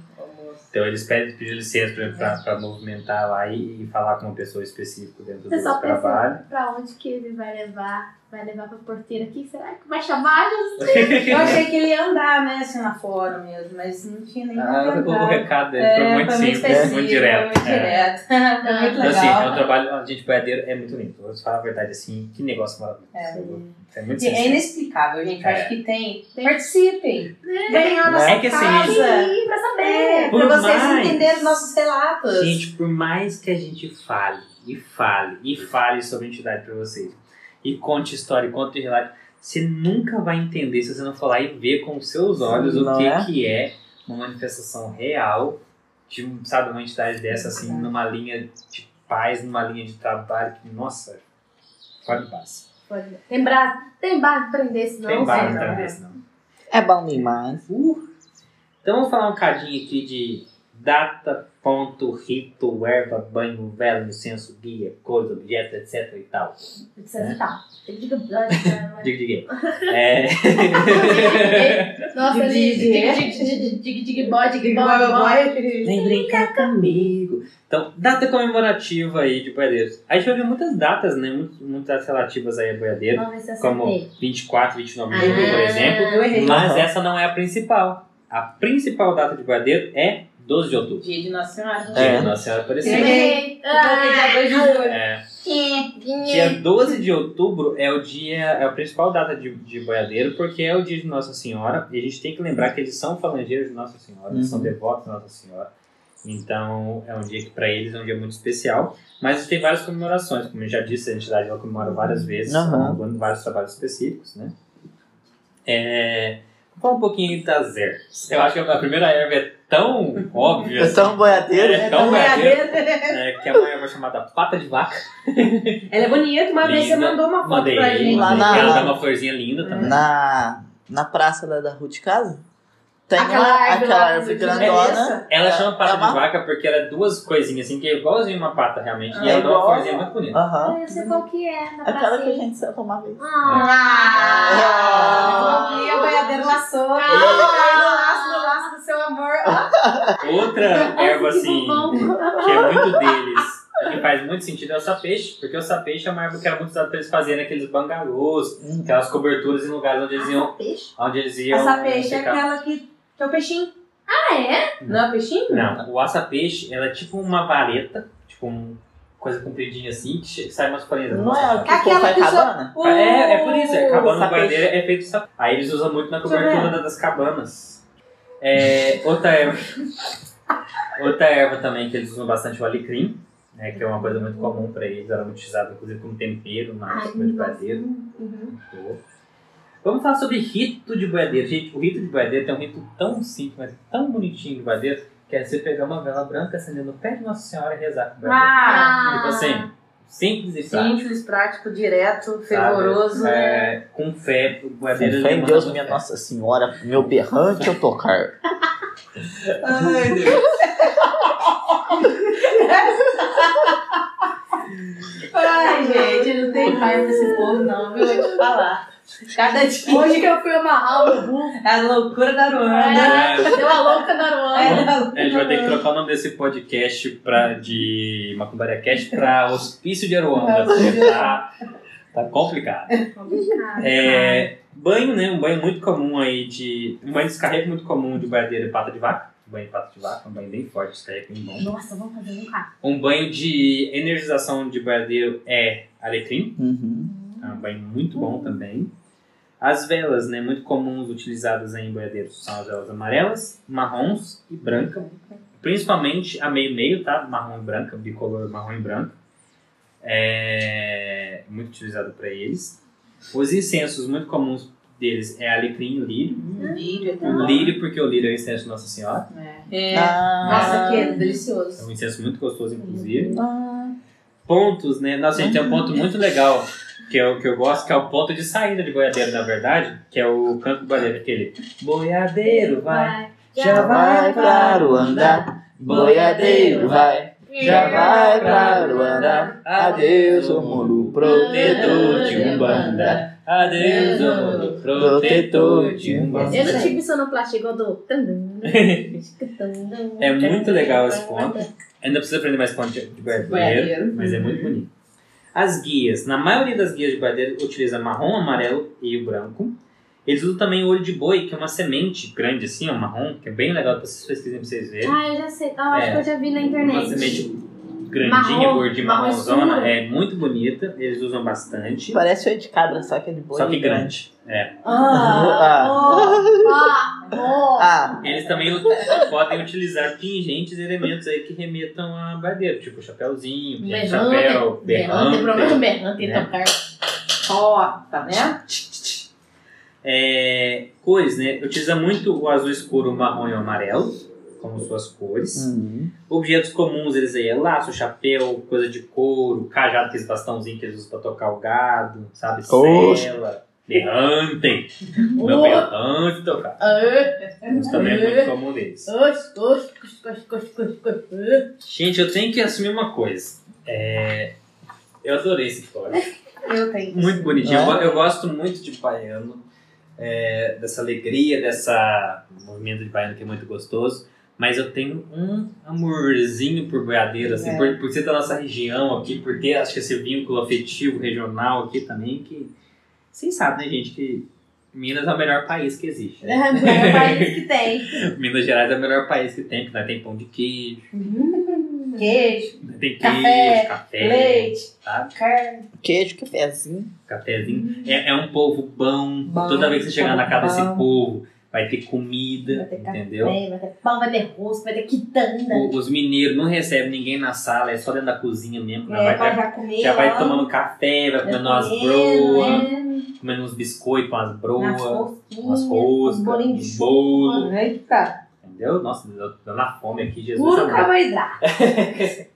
Então eles pedem pedir licença pra, pra, pra movimentar lá e, e falar com uma pessoa específica dentro Você do só trabalho. pensa pra onde que ele vai levar? Vai levar pra porteira aqui? Será que vai chamar Jesus? [LAUGHS] Eu achei que ele ia andar, né, assim, lá fora mesmo, mas não tinha nem Ah, o, o recado dele É, foi muito simples, específico, muito direto. Foi muito É. direto. [LAUGHS] Foi muito Então, Então, assim, é um legal. trabalho, a gente boiadeiro é muito lindo. Vou te falar a verdade, assim, que negócio maravilhoso. É, muito é sincero. inexplicável, gente. Eu É. acho que tem. Tem- Participem. Venham à nossa É que assim, casa. Sim, pra saber. É, Por pra vocês mais- entenderem nossos relatos. Gente, por mais que a gente fale, e fale, e fale sobre a entidade pra vocês, e conte história, e conte relato, você nunca vai entender se você não for lá e ver com os seus olhos o Não que é? que é uma manifestação real de, um, sabe, uma entidade dessa, assim, numa linha de paz, numa linha de trabalho, que, nossa, fora de paz. Pode- Tem braço, tem barra pra prender, senão. Tem vários você- pra desse, não. É bom demais. Então vamos falar um cadinho aqui de data, ponto, rito, erva, banho, vela, incenso, guia, coisa, objeto, etc e tal. Precisa de tal. [LAUGHS] Diga? Diga, diga. É... Nossa, ele Dig, dig. dig, dig, dig, dig, dig, boy, dig, Dig, boy, boy, boy. boy. Vem brincar comigo. Então, data comemorativa aí de boiadeiros. A gente vai ver muitas datas, né? Muitas, relativas aí a boiadeiro. Como acertei. 24, 29 de Ah. julho, por exemplo. Mas Aham. essa não é a principal. A principal data de boiadeiro é 12 de outubro. Dia de Nossa Senhora. Dia É. de Nossa Senhora Aparecida. Errei. Eu coloquei dia 2 de julho. É. Dia Dia 12 de outubro é o dia, é a principal data de, de boiadeiro, porque é o dia de Nossa Senhora. E a gente tem que lembrar que eles são falangeiros de Nossa Senhora, eles são Uhum. devotos de Nossa Senhora. Então é um dia que para eles é um dia muito especial. Mas tem várias comemorações, como eu já disse, a entidade ela comemora várias vezes, Uhum. com vários trabalhos específicos, né? É, vou falar um pouquinho das ervas. Eu acho que a primeira erva é tão óbvia. É tão boiadeiro. É É tão boiadeiro. né, que é uma erva chamada pata de vaca. [LAUGHS] Ela é bonita, uma vez você mandou uma foto Mandei pra gente. Lá na- Ela dá uma florzinha linda também. Na, na praça da rua de casa, tem Aquela uma, árvore aquela árvore do- grandona. Ela É- chama pata é uma- de vaca porque ela é duas coisinhas assim, que é igualzinho uma pata realmente. Ah, e ela é dá uma florzinha muito bonita. Aham. Eu sei qual que é, na Aquela que a gente sentou uma vez. Ah! Ah, e a boiadeira laçou. Caiu no laço, no laço do seu amor. Ó, Outra [LAUGHS] erva assim, que é muito deles, que faz muito sentido é o sapeixe, porque o sapeixe é uma erva que era muito usada para eles fazerem aqueles bangalôs, Hum. aquelas coberturas em lugares onde eles iam. Peixe? Onde eles iam Essa peixe é aquela que, que é o peixinho. Ah, é? Não é o peixinho? Não, o aça-peixe, ela é tipo uma vareta, tipo uma coisa compridinha assim, que sai umas folhinhas. Não é o que Aquela que só- cabana? O- É, é por isso, é cabana guardeira é feito de sapeixe. Aí eles usam muito na cobertura das cabanas. É, outra erva. [LAUGHS] outra erva também que eles usam bastante é o alecrim, né, que é uma coisa muito comum para eles, era muito utilizado inclusive como tempero na sopa de boiadeiro. Uhum. Vamos falar sobre rito de boiadeiro. Gente, o rito de boiadeiro tem um rito tão simples, mas tão bonitinho de boiadeiro, que é você pegar uma vela branca, acender no pé de Nossa Senhora e rezar com o boiadeiro. Ah, Tipo assim, Simples e prático. Simples, prático, direto, fervoroso. É, com fé, o Com Guadeira fé em Deus, com minha fé. Nossa Senhora, meu berrante eu tocar. Ai, Deus. Ai, gente, não tem paz pra esse povo, não, viu? Vou te falar. Cada dia Hoje que eu fui amarrar o burro, é a loucura da Ruanda. é, deu a louca da É Ruanda. a gente vai ter que trocar o nome desse podcast pra, de Macumbaria Cast pra Hospício de Aruanda, porque tá, tá complicado. Complicado. É, banho, né? Um banho muito comum aí de. Um banho de descarrego muito comum de boiadeira e pata de vaca. Um banho de pata de vaca, um banho bem forte, descarrego bem bom. Nossa, vamos fazer um carro. Um banho de energização de boiadeiro é alecrim. Uhum. É um banho muito bom também. As velas, né, muito comuns utilizadas em boiadeiros são as velas amarelas, marrons e branca. Principalmente a meio-meio, tá? Marrom e branca, bicolor marrom e branco. É muito utilizado para eles. Os incensos muito comuns deles é alecrim e lírio. Lírio, é O lírio, porque o lírio é o incenso de Nossa Senhora. É. Ah. Nossa, que É delicioso. um incenso muito gostoso, inclusive. Ah. pontos, né? Nossa, gente, tem um ponto muito legal que eu, que eu gosto, que é o ponto de saída de boiadeiro, na verdade, que é o canto do boiadeiro, aquele boiadeiro, vai, Já vai pra Ruanda, boiadeiro vai. Já vai pra Ruanda, adeus, o mundo protetor de Umbanda. Adeus, o mundo protetor de Umbanda. Eu não tive sonoplastia igual do. [LAUGHS] É muito legal esse ponto. Ainda precisa aprender mais ponto de de mas é muito bonito. As guias. Na maioria das guias de boiadeiro utiliza marrom, amarelo e o branco. Eles usam também o olho de boi, que é uma semente grande assim, ó, marrom, que é bem legal pra vocês pesquisem pra vocês verem. Ah, eu já sei. Ah, acho É. que eu já vi na Uma internet. semente grandinha, Marrom, gordinha, marrom marronzona. escuro. É muito bonita, eles usam bastante. Parece olho de cabra, só que é de boi. Só que grande. É. Ah, [LAUGHS] Ah, oh. Ah, Eles também podem utilizar pingentes e elementos aí que remetam a bardeiro, tipo chapéuzinho, Berrante. chapéu, Berrante, problema berrante. berrante, né? tocar. ó, tá vendo? É, cores, né? Utiliza muito o azul escuro, o marrom e o amarelo como suas cores. Uhum. Objetos comuns eles aí é laço, chapéu, coisa de couro, cajado, aqueles bastãozinhos que eles usam pra tocar o gado, sabe? Oxe. Cela, berrante. Meu Oh. berrante tocar. Ah, Isso também é muito comum deles. Gente, eu tenho que assumir uma coisa. É, Eu adorei esse história. [LAUGHS] Eu tenho. Muito bonitinho. Eu, É? go- eu gosto muito de baiano, é, dessa alegria, dessa movimento de baiano que é muito gostoso. Mas eu tenho um amorzinho por boiadeiro, assim, É. por, por ser da nossa região aqui, por ter, acho que esse vínculo afetivo regional aqui também, que vocês sabem, né, gente, que Minas é o melhor país que existe. É Né? o melhor [LAUGHS] país que tem. Minas Gerais é o melhor país que tem, porque nós tem pão de queijo, Queijo, nós tem queijo, Café, café, leite, sabe? carne. queijo, cafezinho. cafezinho. É, é um povo bom. Bom, Toda vez que você chegar na casa desse bom. povo, vai ter comida, Vai ter entendeu? café, vai ter pão, vai ter rosto, vai ter quitanda. O- Os mineiros não recebem ninguém na sala, é só dentro da cozinha mesmo. É, vai, já, comer. já vai tomando café, vai comendo umas broas, né? comendo uns biscoitos, umas broas, umas roscas, bolinhos de uns bolos. Eita, Entendeu? Nossa, eu tô na fome aqui, Jesus. puro carboidrato. [LAUGHS]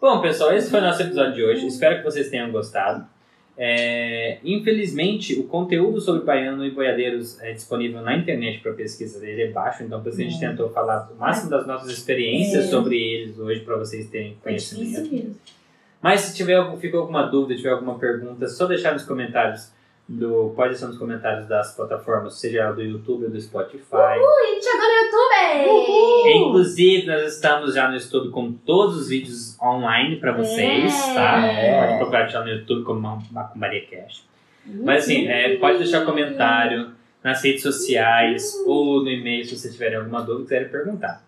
Bom, pessoal, esse foi o nosso episódio de hoje. Espero que vocês tenham gostado. É, infelizmente, o conteúdo sobre baiano e boiadeiros é disponível na internet para pesquisa. Ele é baixo, então por isso a gente tentou falar o máximo das nossas experiências É. sobre eles hoje para vocês terem É conhecimento. mesmo. Mas se tiver ficou alguma dúvida, tiver alguma pergunta, é só deixar nos comentários do pode deixar nos comentários das plataformas, seja do YouTube ou do Spotify. A gente chegou no YouTube! Inclusive, nós estamos já no YouTube com todos os vídeos online para vocês, É. tá? É. Pode procurar já no YouTube como Ma- Macumbaria Cash. Mas assim, é, pode deixar comentário nas redes sociais ou no e-mail se vocês tiverem alguma dúvida e quiserem perguntar.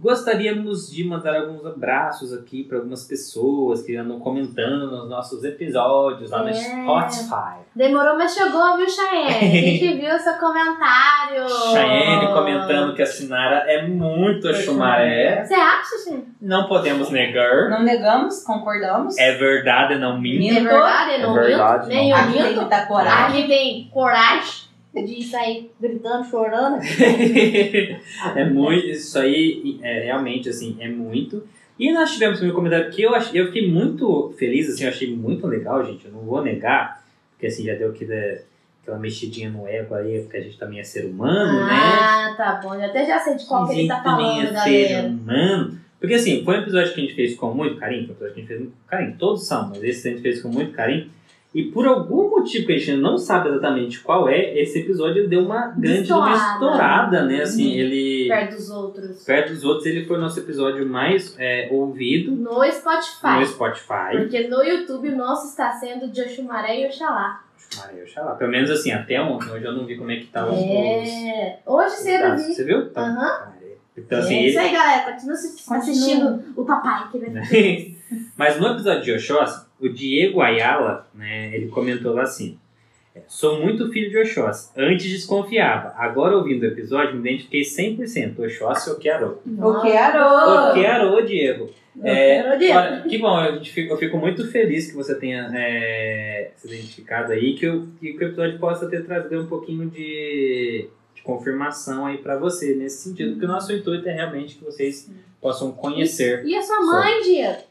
Gostaríamos de mandar alguns abraços aqui para algumas pessoas que andam comentando nos nossos episódios lá no É. Spotify. Demorou, mas chegou, viu, Cheyenne? A [LAUGHS] gente viu seu comentário. Chayenne comentando que a Sinara é muito a Xumaré. Você acha, Cheyenne? Não podemos negar. Não negamos, concordamos. É verdade, não minto. É verdade, eu não É verdade, minto. Nem eu Aqui tem coragem. Aqui tem coragem de sair gritando, chorando. [LAUGHS] é muito, isso aí é realmente assim, é muito. E nós tivemos também um comentário que eu, ach, eu fiquei muito feliz, assim, eu achei muito legal, gente, eu não vou negar, porque assim, já deu aquele, aquela mexidinha no ego aí, porque a gente também é ser humano, né? Ah, tá bom. Eu até já sei de qual que ele tá falando, é ser galera. humano. Porque assim, foi um episódio que a gente fez com muito carinho, foi um episódio que a gente fez com carinho, todos são, mas esse a gente fez com muito carinho. E por algum motivo que a gente não sabe exatamente qual é, esse episódio deu uma grande estourada, né? Assim, Uhum. ele. Perto dos outros. Perto dos outros, ele foi o nosso episódio mais é, ouvido No Spotify. no Spotify. Porque no YouTube o nosso está sendo de Oxumaré e Oxalá. Ai, oxalá. Pelo menos assim, até ontem. Hoje eu não vi como é que tá os, os É. Hoje cedo vi. Você viu? Tá. Aham. Então, é assim, isso ele... aí, galera. Continua assi- Continua. assistindo o papai que vai [LAUGHS] Mas no episódio de Oxóssi, o Diego Ayala, né, ele comentou lá assim: Sou muito filho de Oxóssi. Antes desconfiava. Agora, ouvindo o episódio, me identifiquei 100%. Oxóssi ou Kiarô. O que arou? O Kiarô, Diego. É, Quero Diego. olha, que bom, eu fico, eu fico muito feliz que você tenha é, se identificado aí, que, eu, que o episódio possa ter trazido um pouquinho de, de confirmação aí pra você, nesse sentido, porque o nosso intuito é realmente que vocês possam conhecer. E a sua mãe, Diego?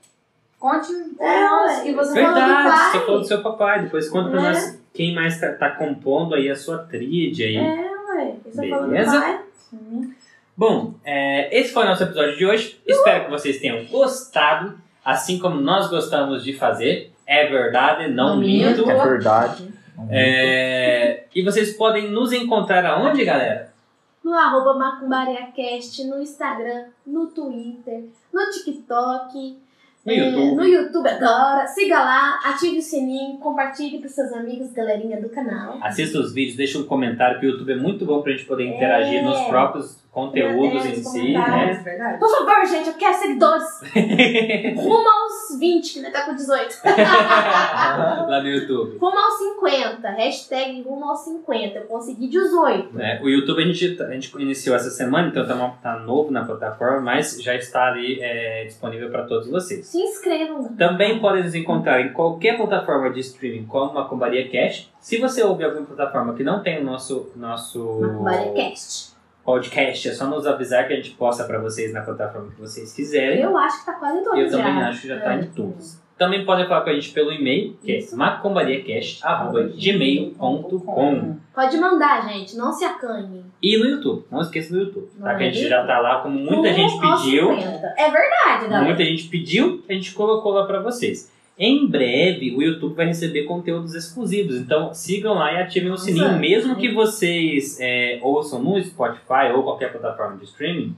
Conte pra É, nós que você Verdade. falou do pai. você falou do seu papai, depois conta pra É. nós quem mais tá, tá compondo aí a sua tríade aí. É, ué. Você falou do Beleza? pai. Bom, é, esse foi o nosso episódio de hoje. Espero que vocês tenham gostado, assim como nós gostamos de fazer. É verdade, não, Não minto. minto. É verdade. É, e vocês podem nos encontrar aonde, galera? No arroba MacumbariaCast, no Instagram, no Twitter, no TikTok, No YouTube. no YouTube agora. Siga lá, ative o sininho, compartilhe com seus amigos, galerinha do canal. Assista os vídeos, deixa um comentário, que o YouTube é muito bom pra gente poder interagir É. nos próprios conteúdos em si, comentários. né? verdade. Por favor, gente, eu quero seguidores. [LAUGHS] Rumo aos 20, que ainda tá com 18. Lá no YouTube. Rumo aos 50. Hashtag rumo aos 50. Eu consegui 18. né? O YouTube a gente, a gente iniciou essa semana, então tá, tá novo na plataforma, mas já está ali é, disponível para todos vocês. Se inscrevam. Também podem nos encontrar em qualquer plataforma de streaming como Macumbaria Cash. Se você ouvir alguma plataforma que não tem o nosso, nosso. Podcast, é só nos avisar que a gente posta para vocês na plataforma que vocês quiserem. Eu acho que tá quase em todos Eu já. também acho que já está É. em todos. Também podem falar com a gente pelo e-mail, que é macumbariacast.gmail.com Pode mandar, gente. Não se acanhem. E no YouTube, não esqueça do YouTube, tá? Que a gente já tá lá, como muita gente pediu. 50. É verdade, galera. Muita gente pediu, a gente colocou lá pra vocês. Em breve, o YouTube vai receber conteúdos exclusivos, então sigam lá e ativem o sininho, mesmo que vocês é, ouçam no Spotify ou qualquer plataforma de streaming.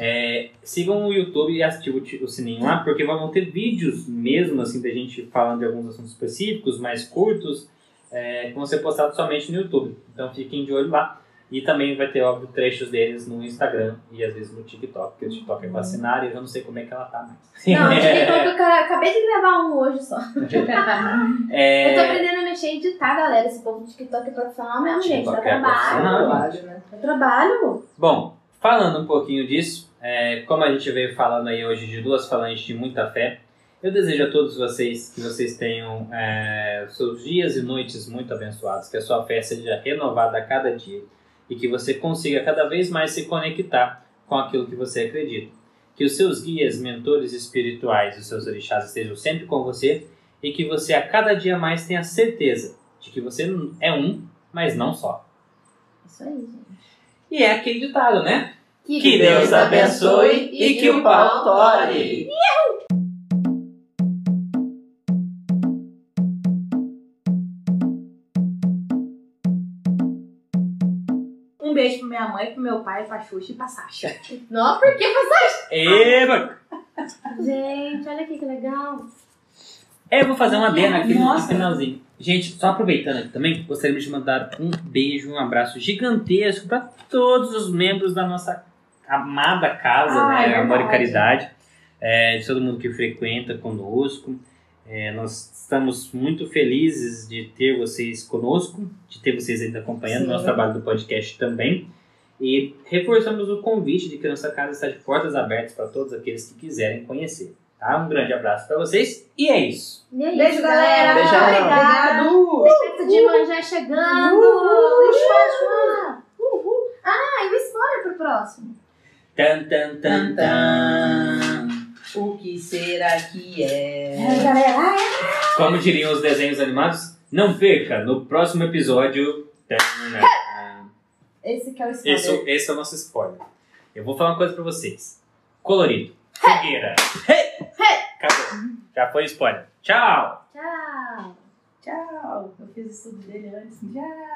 é, sigam o YouTube e ativem o ti- o sininho lá, porque vão ter vídeos mesmo assim da gente falando de alguns assuntos específicos, mais curtos, é, que vão ser postados somente no YouTube. Então fiquem de olho lá. E também vai ter, óbvio, trechos deles no Instagram e às vezes no TikTok, porque o TikTok é vacinar e eu já não sei como é que ela tá mais. Não, de [LAUGHS] TikTok eu ca- acabei de gravar um hoje só. [LAUGHS] É, Eu tô aprendendo a mexer e editar, galera. Esse povo do TikTok é profissional mesmo, gente. Dá TikTok é trabalho. né? Dá trabalho. Bom, falando um pouquinho disso, é, como a gente veio falando aí hoje de duas falantes de muita fé, eu desejo a todos vocês que vocês tenham é, seus dias e noites muito abençoados, que a sua fé seja renovada a cada dia e que você consiga cada vez mais se conectar com aquilo que você acredita. Que os seus guias, mentores espirituais, os seus orixás estejam sempre com você e que você a cada dia mais tenha certeza de que você é um, mas não só. Isso aí, gente. E é aquele ditado, né? Que, Que Deus abençoe e que o pau tore. Beijo pra minha mãe, pro meu pai, pra Xuxa e pra Sasha. [LAUGHS] Não, por que Eba! Gente, olha aqui que legal. É, eu vou fazer uma adena aqui no finalzinho. Gente, só aproveitando aqui também, gostaria de mandar um beijo, um abraço gigantesco para todos os membros da nossa amada casa, Ah, né? é Amor e. Caridade. É, de todo mundo que frequenta conosco. É, nós estamos muito felizes de ter vocês conosco, de ter vocês ainda acompanhando o nosso trabalho do podcast também. E reforçamos o convite de que nossa casa está de portas abertas para todos aqueles que quiserem conhecer. Tá? Um grande abraço para vocês e é isso. E é Beijo, isso, galera. Beijão. Obrigada. Obrigado. Festa de manjá chegando. Uhul. Chua. Uhul. Ah, e o spoiler pro próximo. Tan, tan, tan, tan. O que galera, aqui é. Como diriam os desenhos animados, não perca no próximo episódio. esse que é o spoiler. Esse, esse é o nosso spoiler. Eu vou falar uma coisa pra vocês. Colorido. Fogueira. Acabou. Já foi spoiler. Tchau! Tchau. Tchau. Eu fiz o estudo dele antes. Tchau.